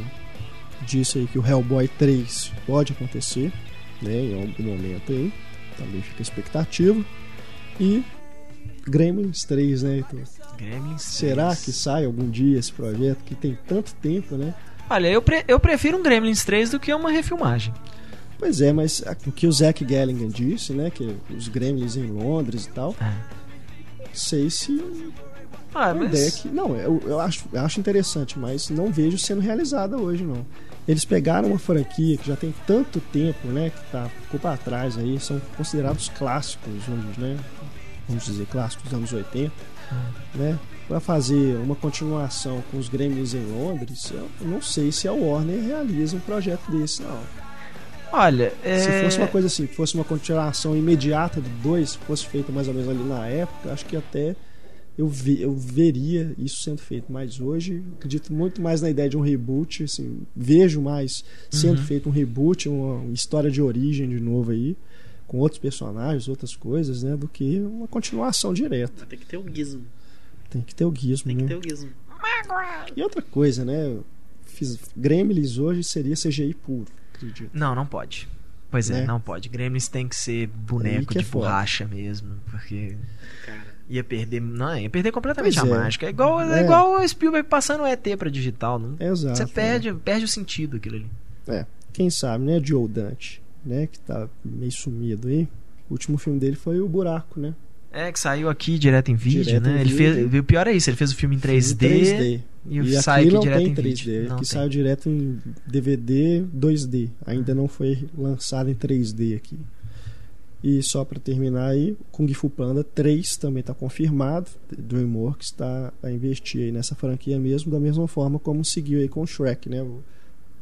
disse aí que o Hellboy 3 pode acontecer, né? Em algum momento aí. Também fica a expectativa. E Gremlins 3, né, Heitor? Gremlins 3. Será que sai algum dia esse projeto que tem tanto tempo, né? Olha, eu, pre eu prefiro um Gremlins 3 do que uma refilmagem. Pois é, mas o que o Zack Galligan disse, né? Que os Gremlins em Londres e tal. É. Sei se. Ah, mas... ideia que, não, eu, eu, acho, eu acho interessante, mas não vejo sendo realizada hoje, não. Eles pegaram uma franquia que já tem tanto tempo, né? Que tá, ficou para trás aí, são considerados clássicos, né? Vamos dizer, clássicos dos anos 80, hum. né? Para fazer uma continuação com os Gremlins em Londres, eu não sei se a Warner realiza um projeto desse, não. Olha, é... se fosse uma coisa assim, fosse uma continuação imediata do 2, fosse feita mais ou menos ali na época, acho que até eu, vi, eu veria isso sendo feito. Mas hoje, acredito muito mais na ideia de um reboot, assim, vejo mais sendo uhum. feito um reboot, uma, história de origem de novo aí, com outros personagens, outras coisas, né, do que uma continuação direta. Tem que ter o gizmo. Tem que ter o gizmo, Tem né? que ter o gizmo. E outra coisa, né? Fiz, Gremlins hoje seria CGI puro acredito. Não, não pode. Pois é, né? não pode. Gremlins tem que ser boneco que de é borracha mesmo, porque Cara. ia perder, não, ia perder completamente pois a é. mágica. É igual, é. é igual o Spielberg passando o ET para digital, não? Exato. Você perde, perde o sentido aquilo ali. É. Quem sabe, né, Joe Dante, né, que tá meio sumido aí. O último filme dele foi O Buraco, né? É, que saiu aqui direto em vídeo, direto né? Em ele vídeo. fez, o pior é isso, ele fez o filme em 3D, filme 3D. E, e sai aqui, direto em 3D, vídeo. Aqui saiu direto em DVD 2D. Ainda não foi lançado em 3D aqui. E só para terminar aí, Kung Fu Panda 3 também está confirmado. DreamWorks está a investir aí nessa franquia mesmo, da mesma forma como seguiu aí com o Shrek, né? O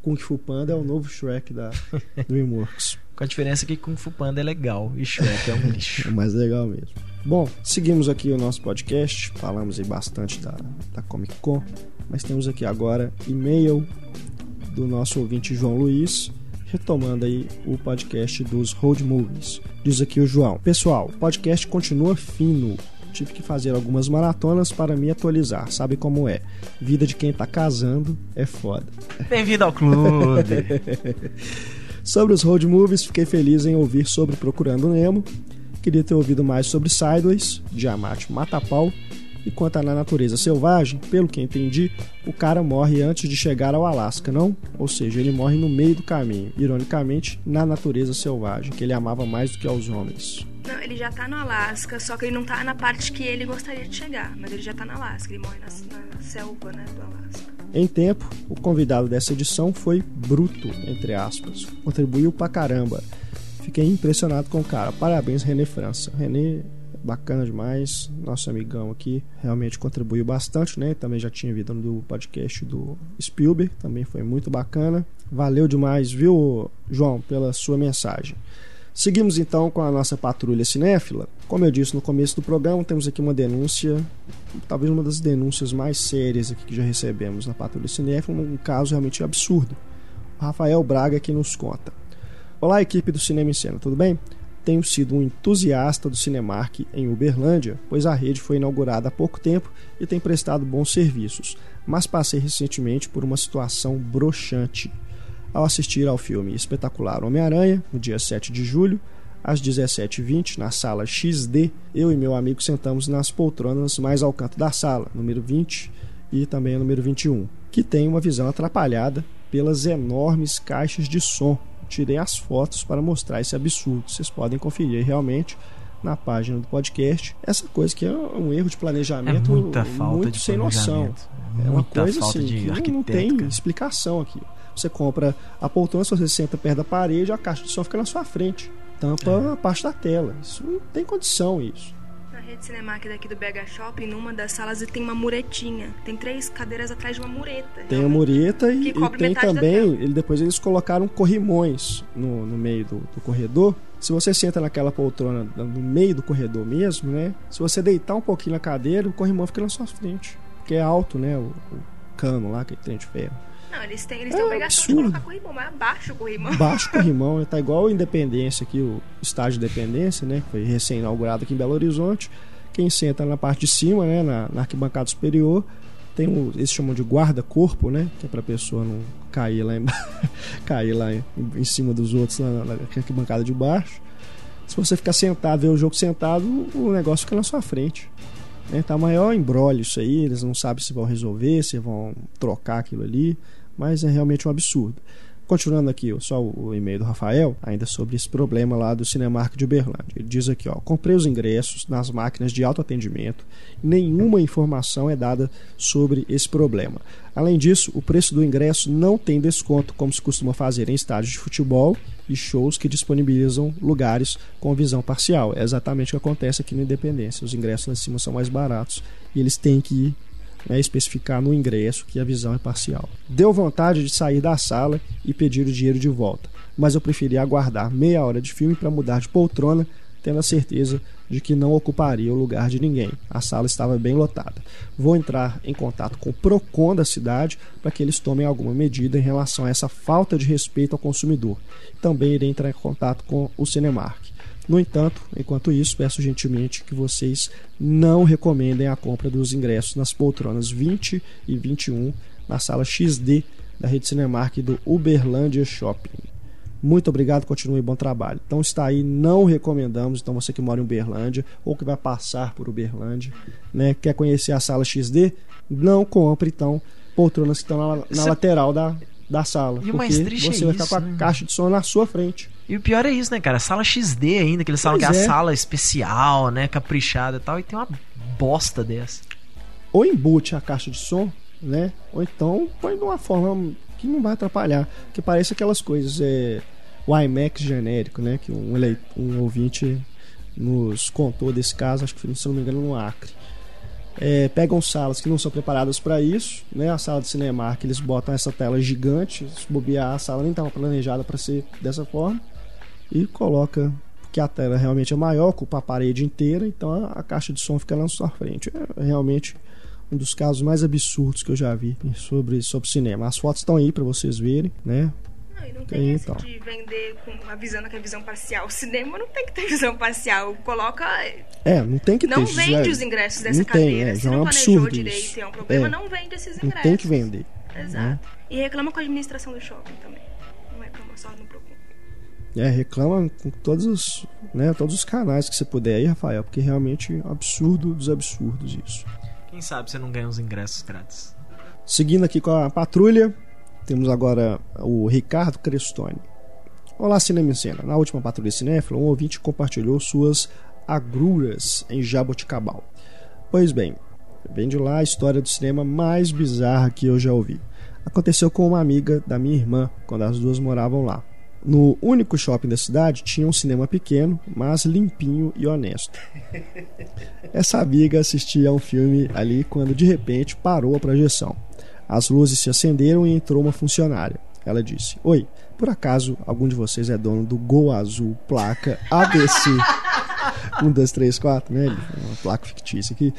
Kung Fu Panda é o novo Shrek da DreamWorks. com a diferença que Kung Fu Panda é legal e Shrek é um lixo. é mais legal mesmo. Bom, seguimos aqui o nosso podcast, falamos aí bastante da, da Comic Con, mas temos aqui agora e-mail do nosso ouvinte João Luiz, retomando aí o podcast dos Road Movies. Diz aqui o João: Pessoal, o podcast continua fino. Tive que fazer algumas maratonas para me atualizar. Sabe como é? Vida de quem tá casando é foda. Bem-vindo ao clube. sobre os road movies, fiquei feliz em ouvir sobre Procurando Nemo Queria ter ouvido mais sobre Sideways, Diamante Mata-Pau. E quanto à Na Natureza Selvagem, pelo que entendi, o cara morre antes de chegar ao Alasca, não? Ou seja, ele morre no meio do caminho, ironicamente, na natureza selvagem, que ele amava mais do que aos homens. Não, ele já tá no Alasca, só que ele não tá na parte que ele gostaria de chegar, mas ele já tá no Alasca, ele morre na, na selva, né, do Alasca. Em tempo, o convidado dessa edição foi bruto, entre aspas. Contribuiu pra caramba. Fiquei impressionado com o cara. Parabéns, René França. René, bacana demais. Nosso amigão aqui realmente contribuiu bastante, né? Também já tinha vindo do podcast do Spielberg, também foi muito bacana. Valeu demais, viu, João, pela sua mensagem. Seguimos então com a nossa patrulha cinéfila. Como eu disse no começo do programa, temos aqui uma denúncia, talvez uma das denúncias mais sérias aqui que já recebemos na patrulha cinéfila, um caso realmente absurdo. O Rafael Braga aqui nos conta. Olá, equipe do Cinema em Cena, tudo bem? Tenho sido um entusiasta do Cinemark em Uberlândia, pois a rede foi inaugurada há pouco tempo e tem prestado bons serviços, mas passei recentemente por uma situação broxante. Ao assistir ao filme espetacular Homem-Aranha, no dia 7 de julho, às 17h20, na sala XD, eu e meu amigo sentamos nas poltronas mais ao canto da sala, número 20 e também número 21, que tem uma visão atrapalhada pelas enormes caixas de som tirei as fotos para mostrar esse absurdo. Vocês podem conferir realmente na página do podcast. Essa coisa que é um erro de planejamento é muita falta muito de sem noção. É, uma coisa assim que não tem cara. explicação aqui. Você compra a poltrona, se você senta perto da parede, a caixa de som fica na sua frente. Tampa é. a parte da tela. Isso não tem condição isso rede Cinemark daqui do BH Shopping, numa das salas tem uma muretinha. Tem três cadeiras atrás de uma mureta. Tem a mureta e, e tem também. Ele, depois eles colocaram corrimões no, no meio do, do corredor. Se você senta naquela poltrona no meio do corredor mesmo, né? Se você deitar um pouquinho na cadeira, o corrimão fica na sua frente. Porque é alto, né? O, o cano lá que tem de ferro. Não, eles têm, eles é têm obrigação absurdo. de colocar corrimão, mas abaixo o corrimão. Baixo o corrimão, tá igual a Independência aqui, o estádio de Independência, né? Que foi recém-inaugurado aqui em Belo Horizonte. Quem senta na parte de cima, né? Na, na arquibancada superior, tem o, eles chamam de guarda-corpo, né? Que é pra pessoa não cair lá, em, cair lá em, em, cima dos outros na, na arquibancada de baixo. Se você ficar sentado, ver o jogo sentado, o negócio fica na sua frente. Né? Tá maior embrólio isso aí, eles não sabem se vão resolver, se vão trocar aquilo ali, mas é realmente um absurdo. Continuando aqui, só o e-mail do Rafael, ainda sobre esse problema lá do Cinemark de Uberlândia. Ele diz aqui, ó, comprei os ingressos nas máquinas de autoatendimento nenhuma informação é dada sobre esse problema. Além disso, o preço do ingresso não tem desconto, como se costuma fazer em estádios de futebol e shows que disponibilizam lugares com visão parcial. É exatamente o que acontece aqui na Independência. Os ingressos lá em cima são mais baratos e eles têm que ir né, especificar no ingresso que a visão é parcial. Deu vontade de sair da sala e pedir o dinheiro de volta, mas eu preferi aguardar meia hora de filme para mudar de poltrona, tendo a certeza de que não ocuparia o lugar de ninguém. A sala estava bem lotada. Vou entrar em contato com o PROCON da cidade para que eles tomem alguma medida em relação a essa falta de respeito ao consumidor. Também irei entrar em contato com o Cinemark. No entanto, enquanto isso, peço gentilmente que vocês não recomendem a compra dos ingressos nas poltronas 20 e 21 na sala XD da rede Cinemark do Uberlândia Shopping. Muito obrigado, continue bom trabalho. Então está aí, não recomendamos. Então você que mora em Uberlândia ou que vai passar por Uberlândia, né, quer conhecer a sala XD, não compre então poltronas que estão na, na lateral da, da sala, e porque você é vai isso, estar com a né? caixa de som na sua frente. E o pior é isso, né, cara? Sala XD ainda, que eles falam Pois que é é. a sala especial, né? Caprichada e tal, e tem uma bosta dessa. ou embute a caixa de som, né? Ou então põe de uma forma que não vai atrapalhar, que parece aquelas coisas é o IMAX genérico, né? Que um, elei- um ouvinte nos contou desse caso, acho que se não me engano no Acre. É, pegam salas que não são preparadas para isso, né? A sala de Cinemark eles botam essa tela gigante, se bobear a sala nem estava planejada para ser dessa forma e coloca porque a tela realmente é maior, ocupa a parede inteira, então a, caixa de som fica lá na sua frente. É realmente um dos casos mais absurdos que eu já vi sobre, sobre cinema. As fotos estão aí para vocês verem, né? Não, e não Tem, tem esse então. de vender com avisando que é visão parcial. O cinema não tem que ter visão parcial. Coloca. É, não tem que Não ter. vende já- os ingressos dessa não tem, cadeira. é, Se é não um planejou absurdo direito isso. é um problema, É. não vende esses Não ingressos. tem que vender. Exato. E reclama com a administração do shopping também. É, reclama com todos os, né, todos os canais que você puder aí, Rafael, porque realmente é um absurdo dos absurdos isso. Quem sabe você não ganha os ingressos grátis. Seguindo aqui com a patrulha, temos agora o Ricardo Crestoni. Olá, Cinema em Cena. Na última Patrulha Cinéfila, um ouvinte compartilhou suas agruras em Jaboticabal. Pois bem, vem de lá a história do cinema mais bizarra que eu já ouvi. Aconteceu com uma amiga da minha irmã, quando as duas moravam lá. No único shopping da cidade tinha um cinema pequeno, mas limpinho e honesto. Essa amiga assistia a um filme ali quando de repente parou a projeção. As luzes se acenderam e entrou uma funcionária. Ela disse: Oi, por acaso algum de vocês é dono do Gol Azul placa ABC 1234, né? Uma placa fictícia aqui.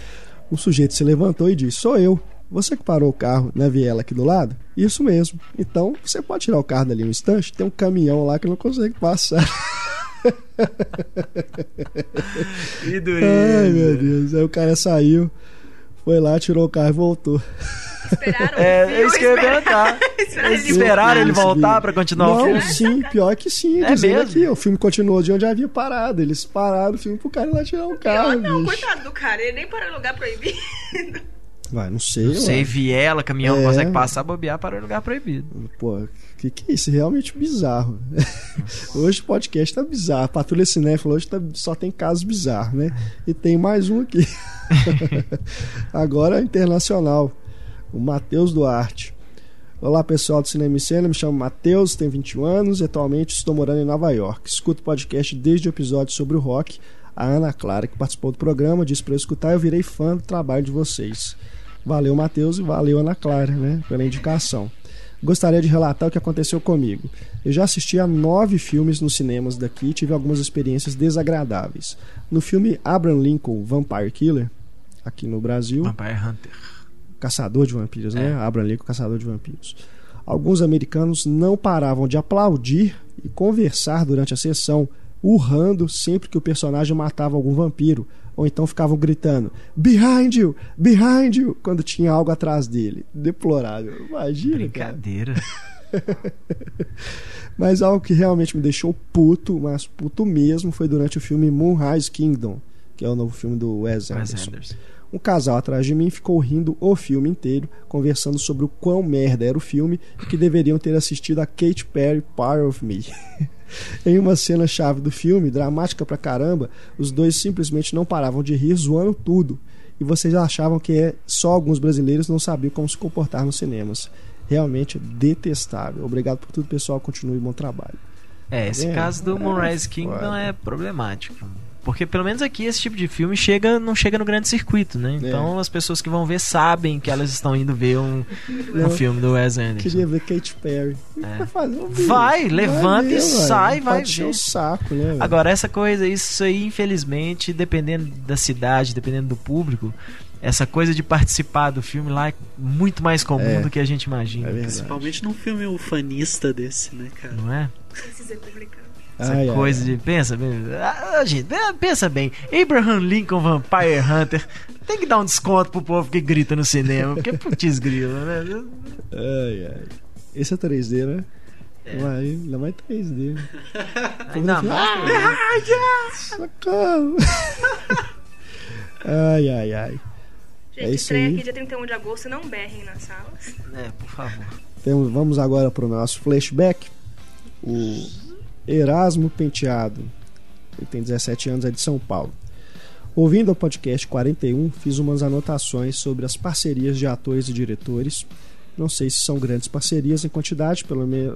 O sujeito se levantou e disse: Sou eu. Você que parou o carro na viela aqui do lado? Isso mesmo. Então você pode tirar o carro dali um instante? Tem um caminhão lá que não consegue passar. Que Ai meu Deus. Aí o cara saiu, foi lá, tirou o carro e voltou. Esperaram É, o é eu esperaram- perguntar. esperaram ele voltar Bia. pra continuar o Não, filme? sim, pior que sim. É mesmo? aqui, o filme continuou de onde havia parado. Eles pararam o filme pro cara ir lá tirar o carro. Ah, não, bicho. coitado do cara, ele nem parou em lugar proibido. Vai, não sei. Você ué. viela, caminhão É. não consegue passar, bobear para o lugar proibido. Pô, que que é isso? Realmente bizarro. hoje o podcast tá bizarro. A Patrulha Cinéfila hoje tá- só tem casos bizarros, né? E tem mais um aqui. Agora internacional. O Matheus Duarte. Olá pessoal do Cinema e Cena, me chamo Matheus, tenho 21 anos e atualmente estou morando em Nova York. Escuto podcast desde o episódio sobre o rock. A Ana Clara, que participou do programa, disse para eu escutar e eu virei fã do trabalho de vocês. Valeu, Matheus, e valeu, Ana Clara, né, pela indicação. Gostaria de relatar o que aconteceu comigo. Eu já assisti a nove filmes nos cinemas daqui e tive algumas experiências desagradáveis. No filme Abraham Lincoln Vampire Killer, aqui no Brasil, Vampire Hunter. caçador de vampiros, né? É. Abraham Lincoln, caçador de vampiros. Alguns americanos não paravam de aplaudir e conversar durante a sessão, urrando sempre que o personagem matava algum vampiro, ou então ficavam gritando "Behind you, behind you" quando tinha algo atrás dele. Deplorável. Imagina. Brincadeira. mas algo que realmente me deixou puto, mas puto mesmo, foi durante o filme Moonrise Kingdom, que é o novo filme do Wes Anderson. Wes Anderson. Um casal atrás de mim ficou rindo o filme inteiro, conversando sobre o quão merda era o filme e que deveriam ter assistido a Kate Perry Part of Me. em uma cena chave do filme, dramática pra caramba, os dois simplesmente não paravam de rir, zoando tudo. E vocês achavam que é só alguns brasileiros não sabiam como se comportar nos cinemas. Realmente detestável. Obrigado por tudo, pessoal. Continue bom trabalho. É, esse é, caso do Moonrise é Kingdom é problemático. Porque pelo menos aqui esse tipo de filme chega, não chega no grande circuito, né? Então é. as pessoas que vão ver sabem que elas estão indo ver um, um filme do Wes Anderson. Queria ver Kate Perry. É. Vai, fazer um vai, levanta vai ver, e sai, vai ver. o saco, né? Agora essa coisa, isso aí infelizmente, dependendo da cidade, dependendo do público, essa coisa de participar do filme lá é muito mais comum é, do que a gente imagina. É Principalmente num filme ufanista desse, né, cara? Não é? Precisa publicar. Essa ai, coisa ai, de. Pensa bem. Ah, gente, pensa bem. Abraham Lincoln Vampire Hunter. Tem que dar um desconto pro povo que grita no cinema. Porque putz grila, né? Ai, ai. Esse é 3D, né? É. Vai, ainda mais 3D. Ainda mais. Ah, socorro! ai, ai, ai. Gente, é estreia aqui dia 31 de agosto. Não berrem nas salas. É, por favor. Temos, vamos agora pro nosso flashback. O Erasmo Penteado. Ele tem 17 anos, é de São Paulo. Ouvindo o podcast 41, fiz umas anotações sobre as parcerias de atores e diretores. Não sei se são grandes parcerias em quantidade, pelo me...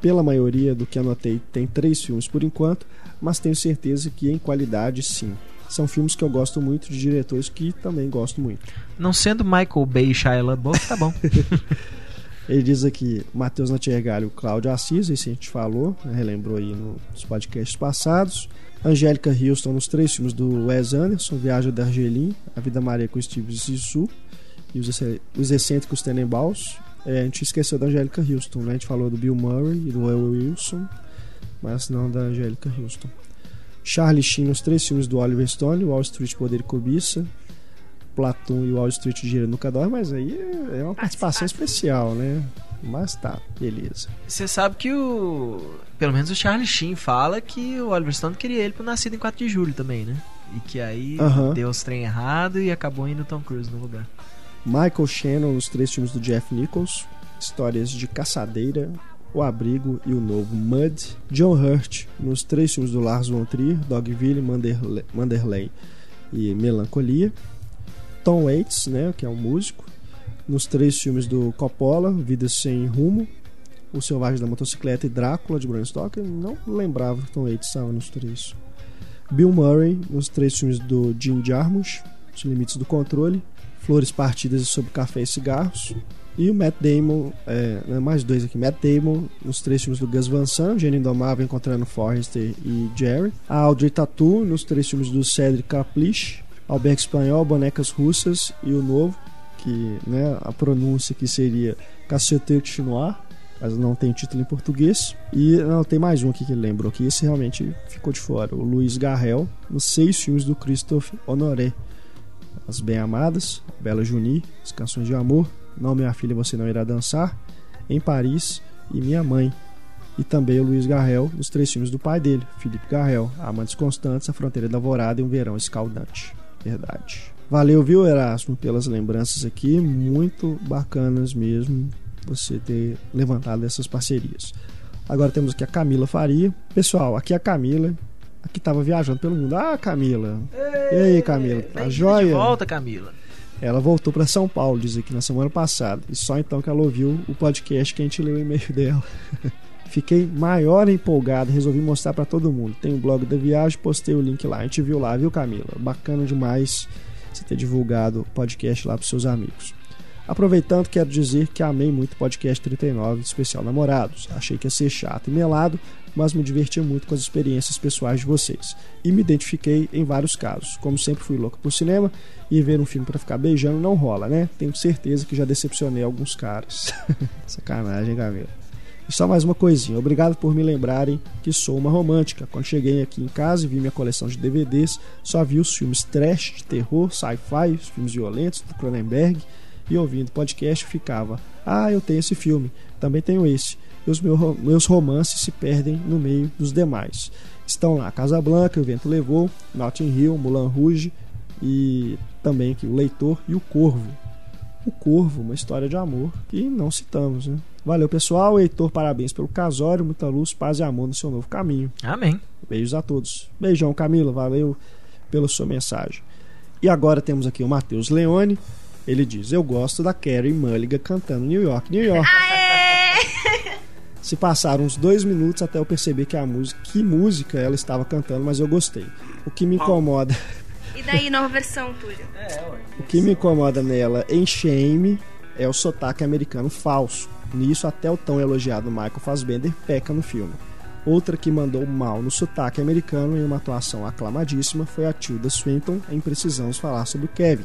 pela maioria do que anotei tem três filmes por enquanto, mas tenho certeza que em qualidade sim. São filmes que eu gosto muito de diretores que também gosto muito. Não sendo Michael Bay e Shia LaBeouf, tá bom. Ele diz aqui, Matheus Natiergalho, Cláudio Assis, esse a gente falou, né, relembrou aí nos podcasts passados. Angélica Houston nos três filmes do Wes Anderson, Viagem da Argelim, A Vida Maria com Steve Zissou e Os, os Excêntricos Tenenbaums. É, a gente esqueceu da Angélica Houston, né? A gente falou do Bill Murray e do Will Wilson, mas não da Angélica Houston. Charlie Sheen nos três filmes do Oliver Stone, Wall Street Poder e Cobiça, Platum e Wall Street Gira nunca dorme, mas aí é, é uma participação especial, né? Mas tá, beleza. Você sabe que o. Pelo menos o Charlie Sheen fala que o Oliver Stone queria ele pro Nascido em 4 de Julho também, né? E que aí uh -huh. deu os trem errado e acabou indo Tom Cruise no lugar. Michael Shannon nos três filmes do Jeff Nichols, Histórias de Caçadeira, O Abrigo e o Novo Mud. John Hurt nos três filmes do Lars von Trier, Dogville, Manderley, Manderley e Melancolia. Tom Waits, né, que é um músico, nos três filmes do Coppola, Vida Sem Rumo, O Selvagem da Motocicleta e Drácula de Bram Stoker. Não lembrava que Tom Waits estava nos três. Bill Murray nos três filmes do Jim Jarmusch, Os Limites do Controle, Flores Partidas sobre Café e Cigarros. E o Matt Damon, é, né, mais dois aqui, Matt Damon nos três filmes do Gus Van Sant, Gênio Indomável encontrando Forrester e Jerry. A Audrey Tatu nos três filmes do Cedric Caplice, Albergue Espanhol, Bonecas Russas e o Novo, que né, a pronúncia que seria Caceteiro Chinois, mas não tem título em português. E não tem mais um aqui que ele lembrou, que esse realmente ficou de fora. O Luiz Garrel, nos seis filmes do Christophe Honoré. As Bem Amadas, Bela Juni, As Canções de Amor, Não Minha Filha Você Não Irá Dançar, Em Paris e Minha Mãe. E também o Luiz Garrel, nos três filmes do pai dele, Felipe Garrel, Amantes Constantes, A Fronteira da Vorada e Um Verão Escaldante. Verdade. Valeu, viu, Erasmo, pelas lembranças aqui. Muito bacanas mesmo você ter levantado essas parcerias. Agora temos aqui a Camila Faria. Pessoal, aqui é a Camila. Aqui tava viajando pelo mundo. Ah, Camila. Ei, e aí, Camila? Tá joia? De volta, Camila. Ela voltou para São Paulo, diz aqui, na semana passada. E só então que ela ouviu o podcast que a gente leu o e-mail dela. Fiquei maior empolgado, resolvi mostrar para todo mundo. Tem o blog da viagem, postei o link lá. A gente viu lá, viu, Camila? Bacana demais você ter divulgado o podcast lá para seus amigos. Aproveitando, quero dizer que amei muito o podcast 39, especial Namorados. Achei que ia ser chato e melado, mas me diverti muito com as experiências pessoais de vocês. E me identifiquei em vários casos. Como sempre fui louco por cinema e ver um filme para ficar beijando não rola, né? Tenho certeza que já decepcionei alguns caras. Sacanagem, Camila. E só mais uma coisinha, obrigado por me lembrarem que sou uma romântica. Quando cheguei aqui em casa e vi minha coleção de DVDs, só vi os filmes trash, de terror, sci-fi, os filmes violentos do Cronenberg e ouvindo podcast ficava: Ah, eu tenho esse filme, também tenho esse. E os meus romances se perdem no meio dos demais. Estão lá Casablanca, O Vento Levou, Notting Hill, Mulan Rouge e também aqui O Leitor e O Corvo. O Corvo, uma história de amor que não citamos, né? Valeu, pessoal. Heitor, parabéns pelo casório. Muita luz, paz e amor no seu novo caminho. Amém. Beijos a todos. Beijão, Camila. Valeu pela sua mensagem. E agora temos aqui o Matheus Leone. Ele diz: Eu gosto da Carrie Mulligan cantando New York, New York. Aê! Se passaram uns dois minutos até eu perceber que a música, que música ela estava cantando, mas eu gostei. O que me incomoda. E daí, nova versão, Túlio? É, o que me incomoda nela em Shame é o sotaque americano falso. Nisso, até o tão elogiado Michael Fassbender peca no filme. Outra que mandou mal no sotaque americano em uma atuação aclamadíssima foi a Tilda Swinton em Precisamos Falar sobre Kevin.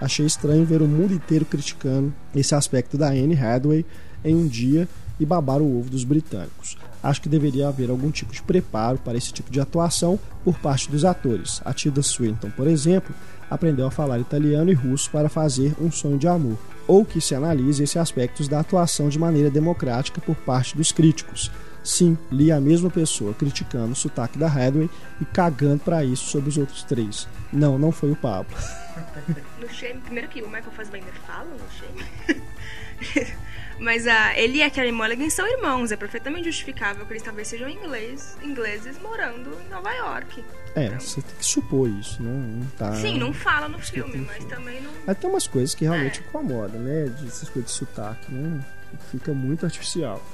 Achei estranho ver o mundo inteiro criticando esse aspecto da Anne Hathaway em um dia e babar o ovo dos britânicos. Acho que deveria haver algum tipo de preparo para esse tipo de atuação por parte dos atores. A Tilda Swinton, por exemplo, aprendeu a falar italiano e russo para fazer Um Sonho de Amor, ou que se analise esses aspectos da atuação de maneira democrática por parte dos críticos. Sim, li a mesma pessoa criticando o sotaque da Hathaway e cagando para isso sobre os outros três. Não, não foi o Pablo. No Shame, primeiro que o Michael Fassbender fala no Shame. Mas uh, ele e a Kelly Mulligan são irmãos, é perfeitamente justificável que eles talvez sejam inglês, ingleses morando em Nova York. É, então. você tem que supor isso, né? Não tá... Sim, não fala no filme, mas também não. Mas tem umas coisas que realmente é. incomodam, né? De essas coisas de sotaque, né? Fica muito artificial.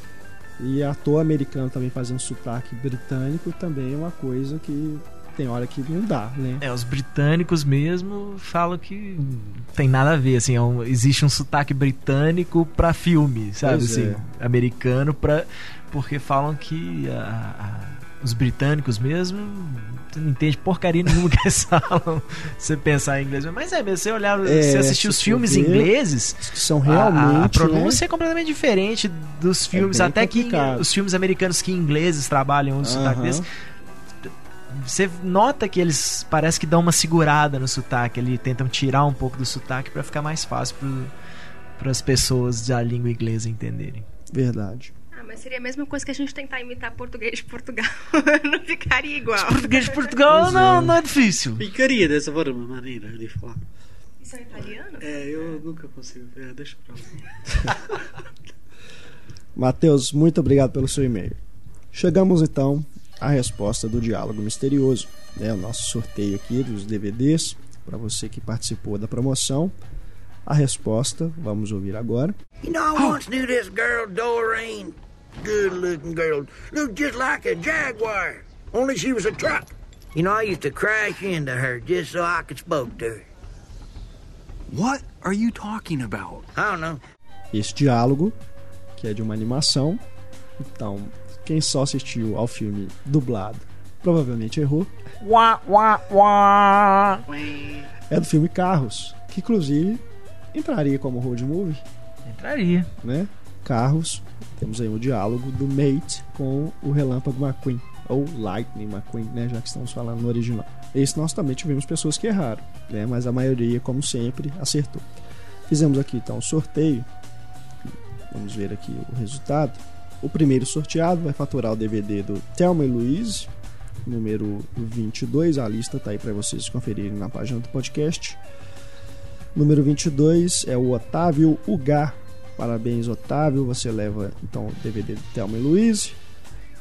E ator americano também fazendo sotaque britânico também é uma coisa que tem hora que não dá, né? É, os britânicos mesmo falam que tem nada a ver, assim, é um, existe um sotaque britânico para filme, sabe, pois assim, é. americano para porque falam que a, a, os britânicos mesmo não entende porcaria nenhuma que eles falam. Você pensar em inglês, mas é mesmo, você olhar, é, você assistir os filmes ver, ingleses, são realmente a, a pronúncia né? é completamente diferente dos é filmes, é até complicado. que os filmes americanos que ingleses trabalham o sotaque desse você nota que eles parece que dão uma segurada no sotaque, ali tentam tirar um pouco do sotaque para ficar mais fácil para as pessoas da língua inglesa entenderem. Verdade. Ah, mas seria a mesma coisa que a gente tentar imitar português de Portugal. não ficaria igual. português de Portugal não, é. não é difícil. Ficaria dessa forma, maneira de falar. Isso é italiano? É, eu nunca consigo. É, deixa pra lá. Matheus, muito obrigado pelo seu e-mail. Chegamos então a resposta do diálogo misterioso. Né? O nosso sorteio aqui dos DVDs, para você que participou da promoção. A resposta, vamos ouvir agora. You know, I once knew this girl, Doreen. Good looking girl. Looked just like a Jaguar. Only she was a truck. You know, I used to crash into her just so I could spoke to her. What are you talking about? I don't know. Esse diálogo, que é de uma animação, então quem só assistiu ao filme dublado provavelmente errou. Uá, uá, uá. É do filme Carros, que inclusive entraria como road movie. Entraria. Né? Carros, temos aí o um diálogo do Mate com o Relâmpago McQueen, ou Lightning McQueen, né? já que estamos falando no original. Esse nós também tivemos pessoas que erraram, né? mas a maioria, como sempre, acertou. Fizemos aqui então o sorteio. Vamos ver aqui o resultado. O primeiro sorteado vai faturar o DVD do Thelma e Louise, número 22. A lista está aí para vocês conferirem na página do podcast. Número 22 é o Otávio Ugar. Parabéns, Otávio. Você leva então o DVD do Thelma e Louise.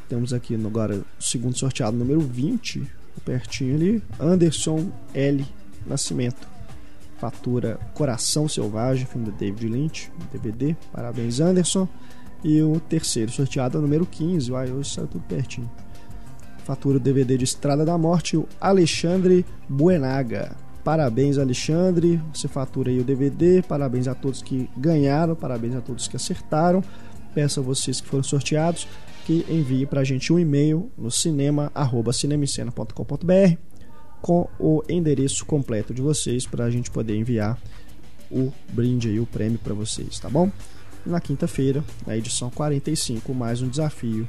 Temos aqui agora o segundo sorteado, número 20, pertinho ali. Anderson L. Nascimento. Fatura Coração Selvagem, filme do David Lynch, DVD. Parabéns, Anderson. E o terceiro sorteado é o número 15. Uai, hoje saiu tudo pertinho. Fatura o DVD de Estrada da Morte, o Alexandre Buenaga. Parabéns, Alexandre. Você fatura aí o DVD. Parabéns a todos que ganharam. Parabéns a todos que acertaram. Peço a vocês que foram sorteados que enviem para a gente um e-mail no cinema@cinemicena.com.br com o endereço completo de vocês para a gente poder enviar o brinde aí, o prêmio para vocês, tá bom? Na quinta-feira, na edição 45, mais um desafio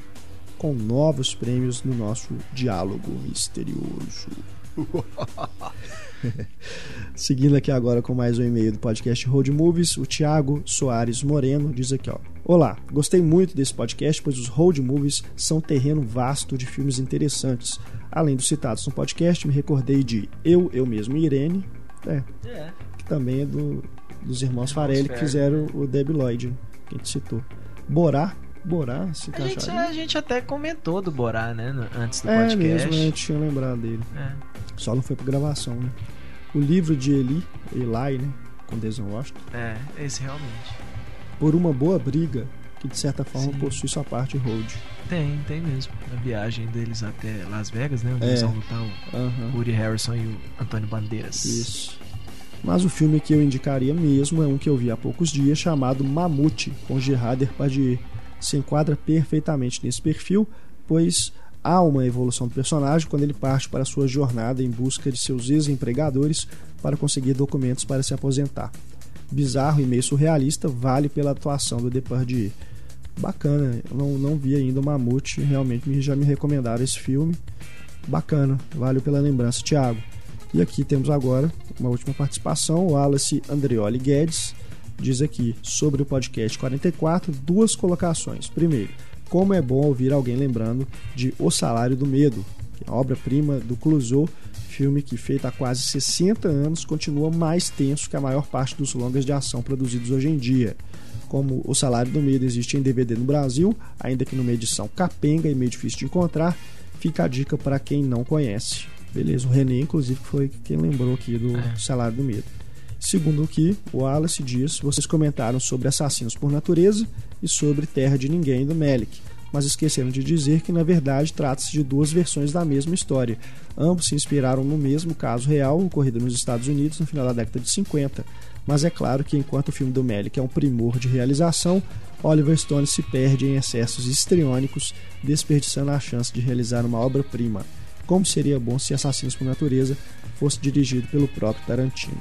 com novos prêmios no nosso diálogo misterioso. Seguindo aqui agora com mais um e-mail do podcast Road Movies, o Thiago Soares Moreno diz aqui, ó. Olá, gostei muito desse podcast, pois os road movies são um terreno vasto de filmes interessantes. Além dos citados no podcast, me recordei de Eu, Eu Mesmo e Irene, é, é. que também é do, dos irmãos Farelli que fizeram o Debbie Lloyd, que a gente citou. Borá, Borá, se a gente, a gente até comentou do Borá, né, antes do é podcast. É mesmo, a gente tinha lembrado dele. É. Só não foi pra gravação, né? O livro de Eli, Eli, né, com Denzel Washington. É, esse realmente. Por uma boa briga, que de certa forma Sim. possui sua parte road. Tem, tem mesmo. A viagem deles até Las Vegas, né? Onde é. eles vão lutar o uhum. Woody Harrison e o Antônio Bandeiras. Isso. Mas o filme que eu indicaria mesmo é um que eu vi há poucos dias, chamado Mamute, com Gerard Depardieu. Se enquadra perfeitamente nesse perfil, pois há uma evolução do personagem quando ele parte para sua jornada em busca de seus ex-empregadores para conseguir documentos para se aposentar bizarro e meio surrealista, vale pela atuação do Depardieu. Bacana, eu não, não vi ainda o Mamute, realmente já me recomendaram esse filme. Bacana, vale pela lembrança, Thiago. E aqui temos agora uma última participação, o Alice Andreoli Guedes diz aqui sobre o podcast 44 duas colocações. Primeiro, como é bom ouvir alguém lembrando de O Salário do Medo, é obra-prima do Clouseau filme que, feito há quase 60 anos, continua mais tenso que a maior parte dos longas de ação produzidos hoje em dia. Como O Salário do Medo existe em DVD no Brasil, ainda que numa edição capenga e meio difícil de encontrar, fica a dica para quem não conhece. Beleza, o René, inclusive, foi quem lembrou aqui do é. Salário do Medo. Segundo o que o Wallace diz, vocês comentaram sobre Assassinos por Natureza e sobre Terra de Ninguém do Melick mas esqueceram de dizer que na verdade trata-se de duas versões da mesma história. Ambos se inspiraram no mesmo caso real ocorrido nos Estados Unidos no final da década de 50. Mas é claro que enquanto o filme do Melick é um primor de realização, Oliver Stone se perde em excessos histriônicos, desperdiçando a chance de realizar uma obra-prima. Como seria bom se Assassinos por Natureza fosse dirigido pelo próprio Tarantino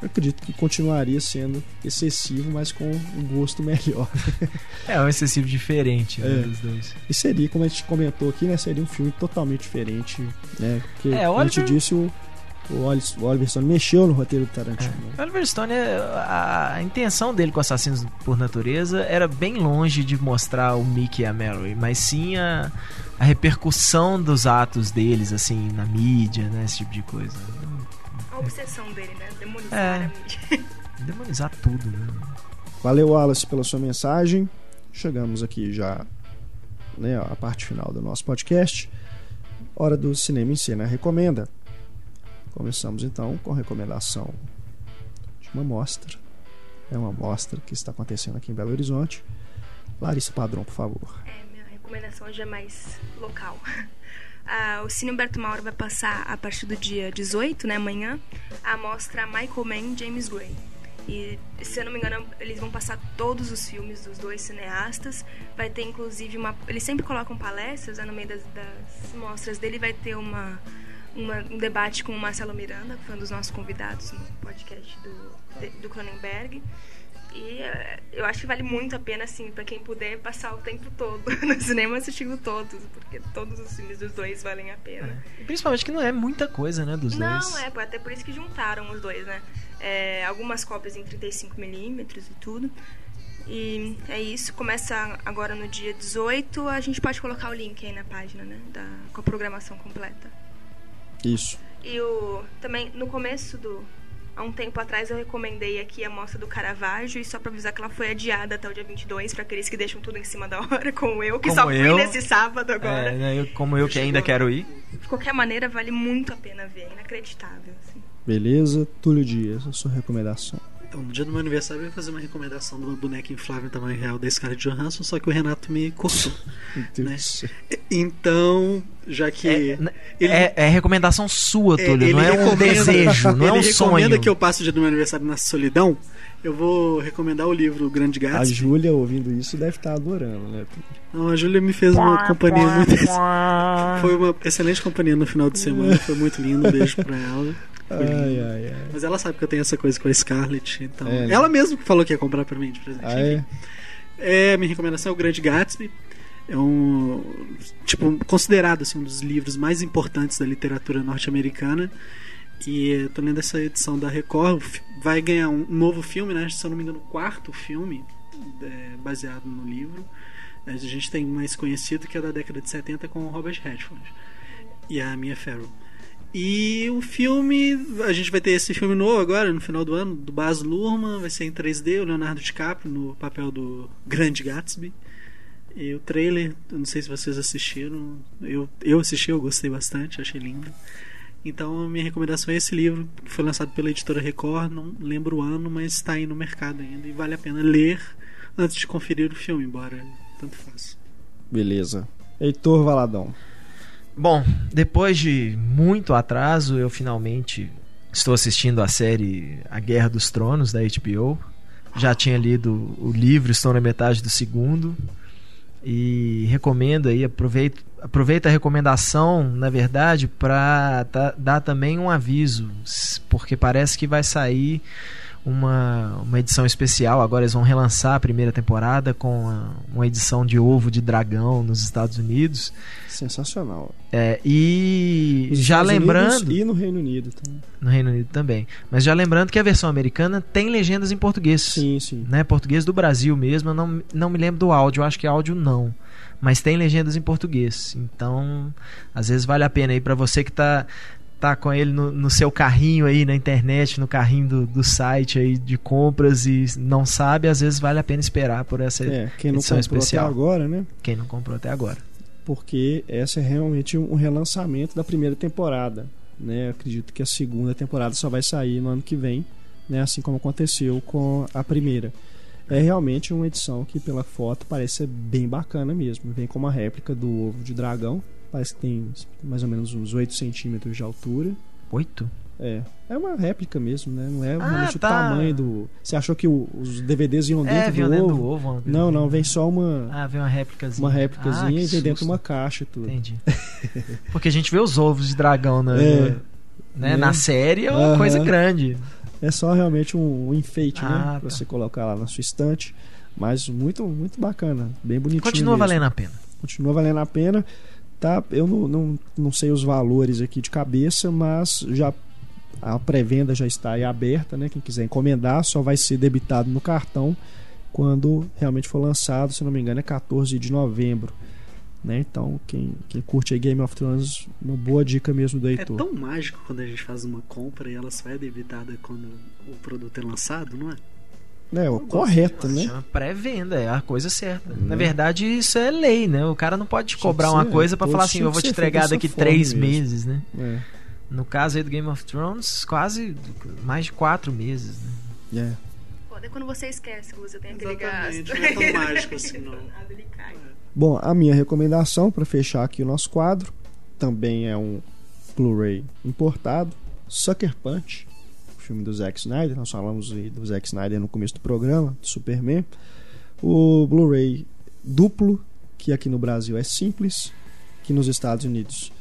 eu acredito que continuaria sendo excessivo, mas com um gosto melhor. é, um excessivo diferente né, é. dos dois. E seria, como a gente comentou aqui, né? Seria um filme totalmente diferente, né? Porque, é, como a gente disse, o, o Oliver Stone mexeu no roteiro do Tarantino. É. O Oliver Stone, a, a, intenção dele com Assassinos por Natureza era bem longe de mostrar o Mickey e a Mallory, mas sim a, a repercussão dos atos deles, assim, na mídia, né? Esse tipo de coisa a obsessão dele, né? Demonizar é. a mídia. Demonizar tudo, né? Valeu, Wallace, pela sua mensagem. Chegamos aqui já né, a parte final do nosso podcast. Hora do Cinema em Cena Recomenda. Começamos então com a recomendação de uma mostra. É uma mostra que está acontecendo aqui em Belo Horizonte. Larissa Padrão, por favor. É, minha recomendação hoje é mais local. Ah, o Cine Humberto Mauro vai passar a partir do dia 18, né, amanhã, a mostra Michael Mann James Gray. E, se eu não me engano, eles vão passar todos os filmes dos dois cineastas. Vai ter, inclusive, uma... Eles sempre colocam palestras, né, no meio das, das mostras dele vai ter uma, uma, um debate com o Marcelo Miranda, que foi um dos nossos convidados no podcast do, do Cronenberg. E eh, eu acho que vale muito a pena, assim, para quem puder passar o tempo todo no cinema assistindo todos, porque todos os filmes dos dois valem a pena. É. Principalmente que não é muita coisa, né, dos não, dois. Não, é, até por isso que juntaram os dois, né? É, algumas cópias em 35mm e tudo. E é isso, começa agora no dia 18. A gente pode colocar o link aí na página, né? Da, com a programação completa. Isso. E o, também no começo do, Há um tempo atrás eu recomendei aqui a mostra do Caravaggio e só para avisar que ela foi adiada até o dia 22 para aqueles que deixam tudo em cima da hora, como eu, que como só eu, fui nesse sábado agora. É, né, eu, como eu que ainda quero ir. De qualquer maneira, vale muito a pena ver, é inacreditável. Assim. Beleza, Túlio Dias, a sua recomendação. Então, no dia do meu aniversário, eu ia fazer uma recomendação de uma boneca inflável em tamanho real da Scarlett Johansson, só que o Renato me cortou. né? Então, já que. É, ele, é, é recomendação sua, é, Túlio, não é um desejo, não é um sonho. Ele recomenda que eu passe o dia do meu aniversário na solidão. Eu vou recomendar o livro O Grande Gatsby. A Júlia, ouvindo isso, deve estar adorando, né? Não, a Júlia me fez uma companhia muito. Foi uma excelente companhia no final de semana, foi muito lindo. Um beijo pra ela. Ai, ai, ai. Mas ela sabe que eu tenho essa coisa com a Scarlett, então. É, né? Ela mesma falou que ia comprar pra mim de presente. Ah, é? é, minha recomendação é o Grande Gatsby. é um tipo considerado assim, um dos livros mais importantes da literatura norte-americana. E eu tô lendo essa edição da Record, vai ganhar um novo filme, né? Se eu não me engano, o quarto filme é, baseado no livro. A gente tem mais conhecido que é da década de 70 com o Robert Redford e a Mia Farrow. E o filme, a gente vai ter esse filme novo agora, no final do ano, do Baz Luhrmann, vai ser em 3D, o Leonardo DiCaprio no papel do Grande Gatsby. E o trailer, não sei se vocês assistiram, eu, eu assisti, eu gostei bastante, achei lindo. Então minha recomendação é esse livro, que foi lançado pela editora Record, não lembro o ano, mas está aí no mercado ainda e vale a pena ler antes de conferir o filme, embora tanto faça. Beleza. Heitor Valadão. Bom, depois de muito atraso, eu finalmente estou assistindo a série A Guerra dos Tronos da HBO. Já tinha lido o livro, estou na metade do segundo. E recomendo aí, aproveita, aproveita a recomendação, na verdade, para dar também um aviso, porque parece que vai sair uma, uma edição especial. Agora eles vão relançar a primeira temporada com a, uma edição de ovo de dragão nos Estados Unidos. Sensacional. É, e Nos já Estados lembrando. Unidos e no Reino Unido também. No Reino Unido também. Mas já lembrando que a versão americana tem legendas em português. Sim, sim. Né? Português do Brasil mesmo. Eu não, não me lembro do áudio, eu acho que áudio não. Mas tem legendas em português. Então, às vezes vale a pena aí para você que está tá com ele no, no, seu carrinho aí na internet, no carrinho do, do site aí de compras e não sabe, às vezes vale a pena esperar por essa é, quem não edição comprou especial. Até agora, né? Quem não comprou até agora. Porque essa é realmente um relançamento da primeira temporada. Né? Eu acredito que a segunda temporada só vai sair no ano que vem, né? assim como aconteceu com a primeira. É realmente uma edição que, pela foto, parece ser bem bacana mesmo. Vem com uma réplica do ovo de dragão, Parece que tem mais ou menos uns 8 centímetros de altura. 8? É. É uma réplica mesmo, né? Não é ah, realmente tá. o tamanho do. Você achou que o, os DVDs iam é, dentro, do, dentro ovo? do ovo? Não, não, vem só uma. Ah, vem uma réplicazinha. Uma réplicazinha ah, e vem dentro de uma caixa e tudo. Entendi. Porque a gente vê os ovos de dragão na, é, né? na série, é uma uh -huh. coisa grande. É só realmente um, um enfeite, né? ah, né? Tá. Pra você colocar lá na sua estante. Mas muito, muito bacana. Bem bonitinho. Continua mesmo. valendo a pena. Continua valendo a pena. Tá, eu não, não, não sei os valores aqui de cabeça, mas já a pré-venda já está aí aberta, né? Quem quiser encomendar só vai ser debitado no cartão quando realmente for lançado, se não me engano, é 14 de novembro. Né? Então, quem, quem curte aí Game of Thrones, uma boa dica mesmo do é Heitor. É tão mágico quando a gente faz uma compra e ela só é debitada quando o produto é lançado, não é? É, o correto, né? Chama pré-venda, é a coisa certa. Na uhum. verdade, isso é lei, né? O cara não pode te cobrar uma coisa para falar assim, eu vou te entregar daqui três meses, né? É. No caso aí do Game of Thrones, quase mais de quatro meses, né? É. é quando você esquece que você tem aquele gasto. Não é tão mágico assim, não. Bom, a minha recomendação para fechar aqui o nosso quadro também é um Blu-ray importado, Sucker Punch filme do Zack Snyder, nós falamos do Zack Snyder no começo do programa, do Superman. O Blu-ray duplo, que aqui no Brasil é simples, que nos Estados Unidos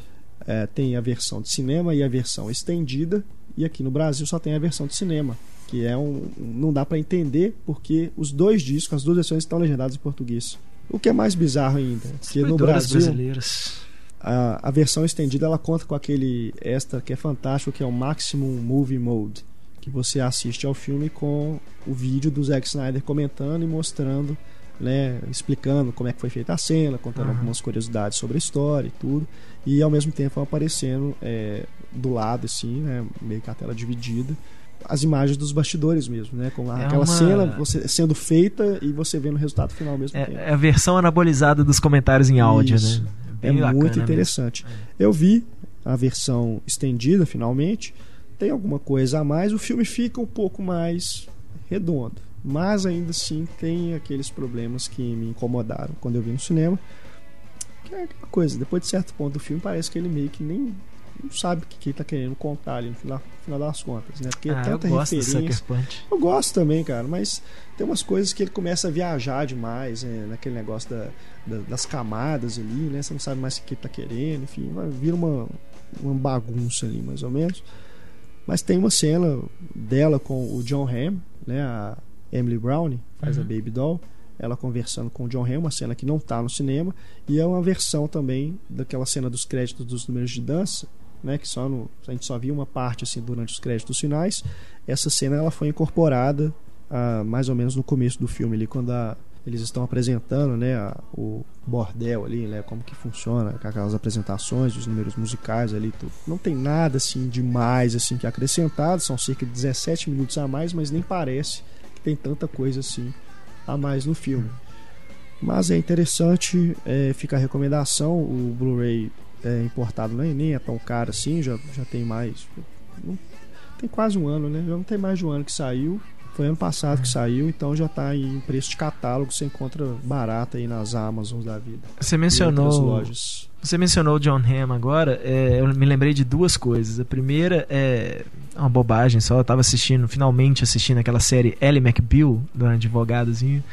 é, tem a versão de cinema e a versão estendida, e aqui no Brasil só tem a versão de cinema, que é um. não dá para entender porque os dois discos, as duas versões estão legendadas em português. O que é mais bizarro ainda, que no Brasil. Brasileiras. A, a versão estendida ela conta com aquele extra que é fantástico, que é o Maximum Movie Mode que você assiste ao filme com o vídeo do Zack Snyder comentando e mostrando, né, explicando como é que foi feita a cena, contando uhum. algumas curiosidades sobre a história e tudo, e ao mesmo tempo aparecendo é, do lado assim, né, meio que a tela dividida, as imagens dos bastidores mesmo, né? Com é aquela uma... cena você, sendo feita e você vendo o resultado final mesmo é, tempo. É a versão anabolizada dos comentários em áudio, Isso. né? Bem é muito interessante. Eu vi a versão estendida finalmente tem alguma coisa a mais, o filme fica um pouco mais redondo. Mas ainda assim tem aqueles problemas que me incomodaram quando eu vi no cinema. Que é aquela coisa, depois de certo ponto do filme, parece que ele meio que nem não sabe o que ele está querendo contar ali no final, no final das contas, né? Porque ah, tanta eu gosto referência. Eu gosto também, cara, mas tem umas coisas que ele começa a viajar demais, né? naquele negócio da, da, das camadas ali, né? Você não sabe mais o que ele está querendo, enfim, vira uma, uma bagunça ali, mais ou menos. Mas tem uma cena dela com o John Hamm, né, a Emily Brown, faz uhum. a Baby Doll, ela conversando com o John Hamm, uma cena que não está no cinema, e é uma versão também daquela cena dos créditos dos números de dança, né, que só no, a gente só viu uma parte assim durante os créditos finais. Essa cena ela foi incorporada ah, mais ou menos no começo do filme ali quando a, eles estão apresentando, né, o bordel ali, né, como que funciona, aquelas apresentações, os números musicais ali, tudo. Não tem nada assim demais assim que acrescentado, são cerca de 17 minutos a mais, mas nem parece que tem tanta coisa assim a mais no filme. Mas é interessante, é, fica a recomendação. O Blu-ray é, importado nem, nem é tão caro assim, já, já tem mais. Não, tem quase um ano, né? Já não tem mais de um ano que saiu. Foi ano passado que saiu, então já está em preço de catálogo, você encontra barato aí nas Amazons da vida. Você mencionou. Você mencionou o John Hamm agora, é, eu me lembrei de duas coisas. A primeira é uma bobagem só, eu tava assistindo, finalmente assistindo aquela série Ellie McBeal, do advogadozinho.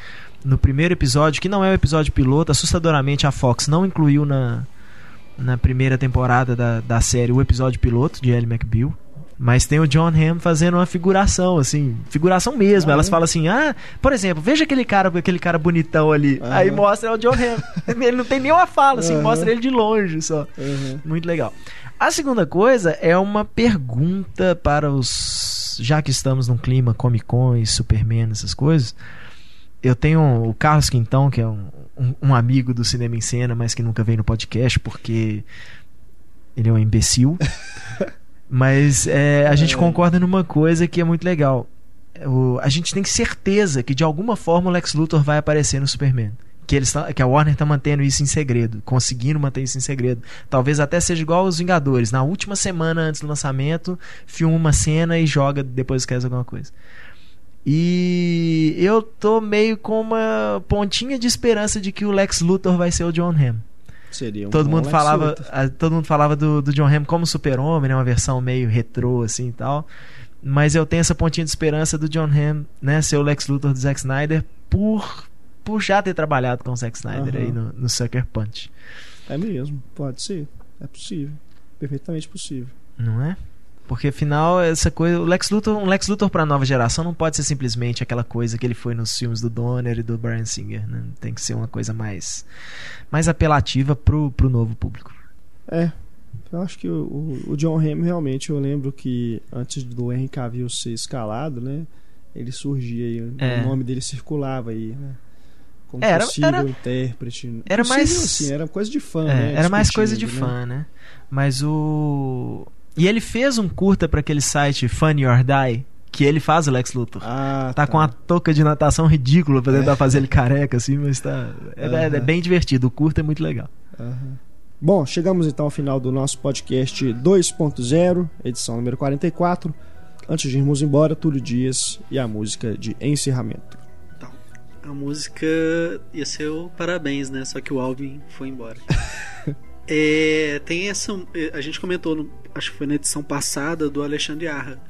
No primeiro episódio, que não é o episódio piloto, assustadoramente a Fox não incluiu na, na primeira temporada da, da série o episódio piloto de Ellie McBeal. Mas tem o John Hamm fazendo uma figuração, assim, figuração mesmo. Ah, Elas é? falam assim: ah, por exemplo, veja aquele cara, aquele cara bonitão ali. Uhum. Aí mostra o John Hamm. ele não tem nenhuma fala, assim, uhum. mostra ele de longe só. Uhum. Muito legal. A segunda coisa é uma pergunta para os. Já que estamos num clima Comic Con e Superman, essas coisas. Eu tenho o Carlos Quintão, que é um, um, um amigo do Cinema em Cena, mas que nunca veio no podcast porque ele é um imbecil. Mas é, a gente é. concorda numa coisa que é muito legal. O, a gente tem certeza que de alguma forma o Lex Luthor vai aparecer no Superman. Que, eles que a Warner está mantendo isso em segredo, conseguindo manter isso em segredo. Talvez até seja igual aos Vingadores. Na última semana antes do lançamento, filma uma cena e joga depois que alguma coisa. E eu tô meio com uma pontinha de esperança de que o Lex Luthor vai ser o John Hamm. Seria um todo mundo falava, a, todo mundo falava do, do John Hamm como super-homem, né, uma versão meio retrô assim e tal. Mas eu tenho essa pontinha de esperança do John Hamm, né, ser o Lex Luthor do Zack Snyder por por já ter trabalhado com o Zack Snyder uhum. aí no, no Sucker Punch. É mesmo, pode ser. É possível. Perfeitamente possível. Não é? Porque afinal, essa coisa. O Lex Luthor, um Lex Luthor pra nova geração não pode ser simplesmente aquela coisa que ele foi nos filmes do Donner e do Brian Singer. Né? Tem que ser uma coisa mais, mais apelativa pro, pro novo público. É. Eu acho que o, o, John Hamm realmente, eu lembro que antes do Henry Cavill ser escalado, né? Ele surgia aí, é. o nome dele circulava aí, né? Como era, possível era, intérprete. Era possível, mais. Assim, era coisa de fã, é, né? Era mais coisa de né? fã, né? Mas o e ele fez um curta para aquele site Funny or Die, que ele faz o Lex Luthor. Ah, tá, tá, com a touca de natação ridícula pra tentar é. fazer ele careca, assim, mas tá. É, uhum. é, bem divertido. O curta é muito legal. Uhum. Bom, chegamos então ao final do nosso podcast 2.0, edição número 44. Antes de irmos embora, Túlio Dias e a música de encerramento. Então, a música ia ser o Parabéns, né? Só que o Alvin foi embora. É, tem essa. A gente comentou, no, acho que foi na edição passada, do Alexandre Arra.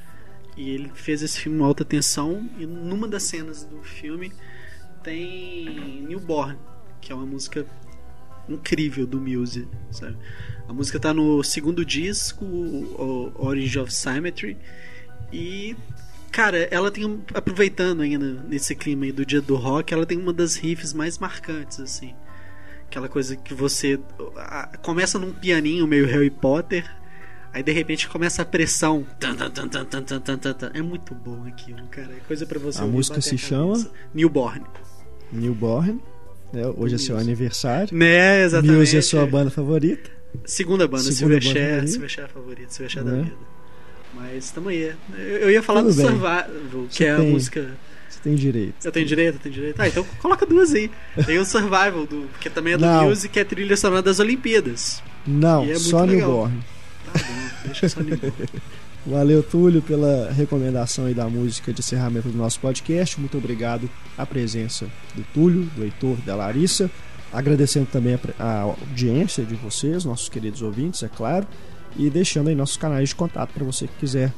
E ele fez esse filme alta tensão. E numa das cenas do filme tem Newborn, que é uma música incrível do Muse. Sabe? A música tá no segundo disco, o Origin of Symmetry. E cara, ela tem aproveitando ainda nesse clima aí do dia do rock, ela tem uma das riffs mais marcantes assim. Aquela coisa que você começa num pianinho meio Harry Potter, aí de repente começa a pressão. É muito bom aquilo, cara. É coisa para você A música se a chama Newborn. Newborn. É, hoje é seu aniversário. Né, exatamente. Muse é sua banda favorita. Segunda banda, Segunda Silverchair, Silverchair é favorita, Silverchair é da vida. Mas tamo aí. Eu ia falar Tudo do bem. Survival, que Você é a música tem direito. Eu tenho direito, eu tenho direito. Ah, então coloca duas aí. Tem o Survival, do, que também é do Não. Music, que é trilha sonora das Olimpíadas. Não, é só Newborn. Tá bom, deixa só. Valeu, Túlio, pela recomendação aí da música de encerramento do nosso podcast. Muito obrigado à presença do Túlio, do Heitor, da Larissa. Agradecendo também a audiência de vocês, nossos queridos ouvintes, é claro. E deixando aí nossos canais de contato para você que quiser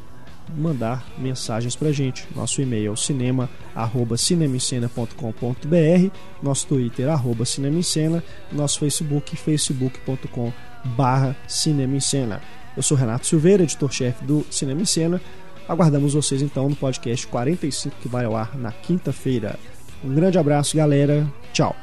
mandar mensagens pra gente. Nosso e-mail é o cinema@cinemicena.com.br, nosso Twitter arroba cinemicena, nosso Facebook facebook.com barra cinemicena. Eu sou Renato Silveira, editor-chefe do Cinema em Cena. Aguardamos vocês então no podcast 45 que vai ao ar na quinta-feira. Um grande abraço, galera. Tchau.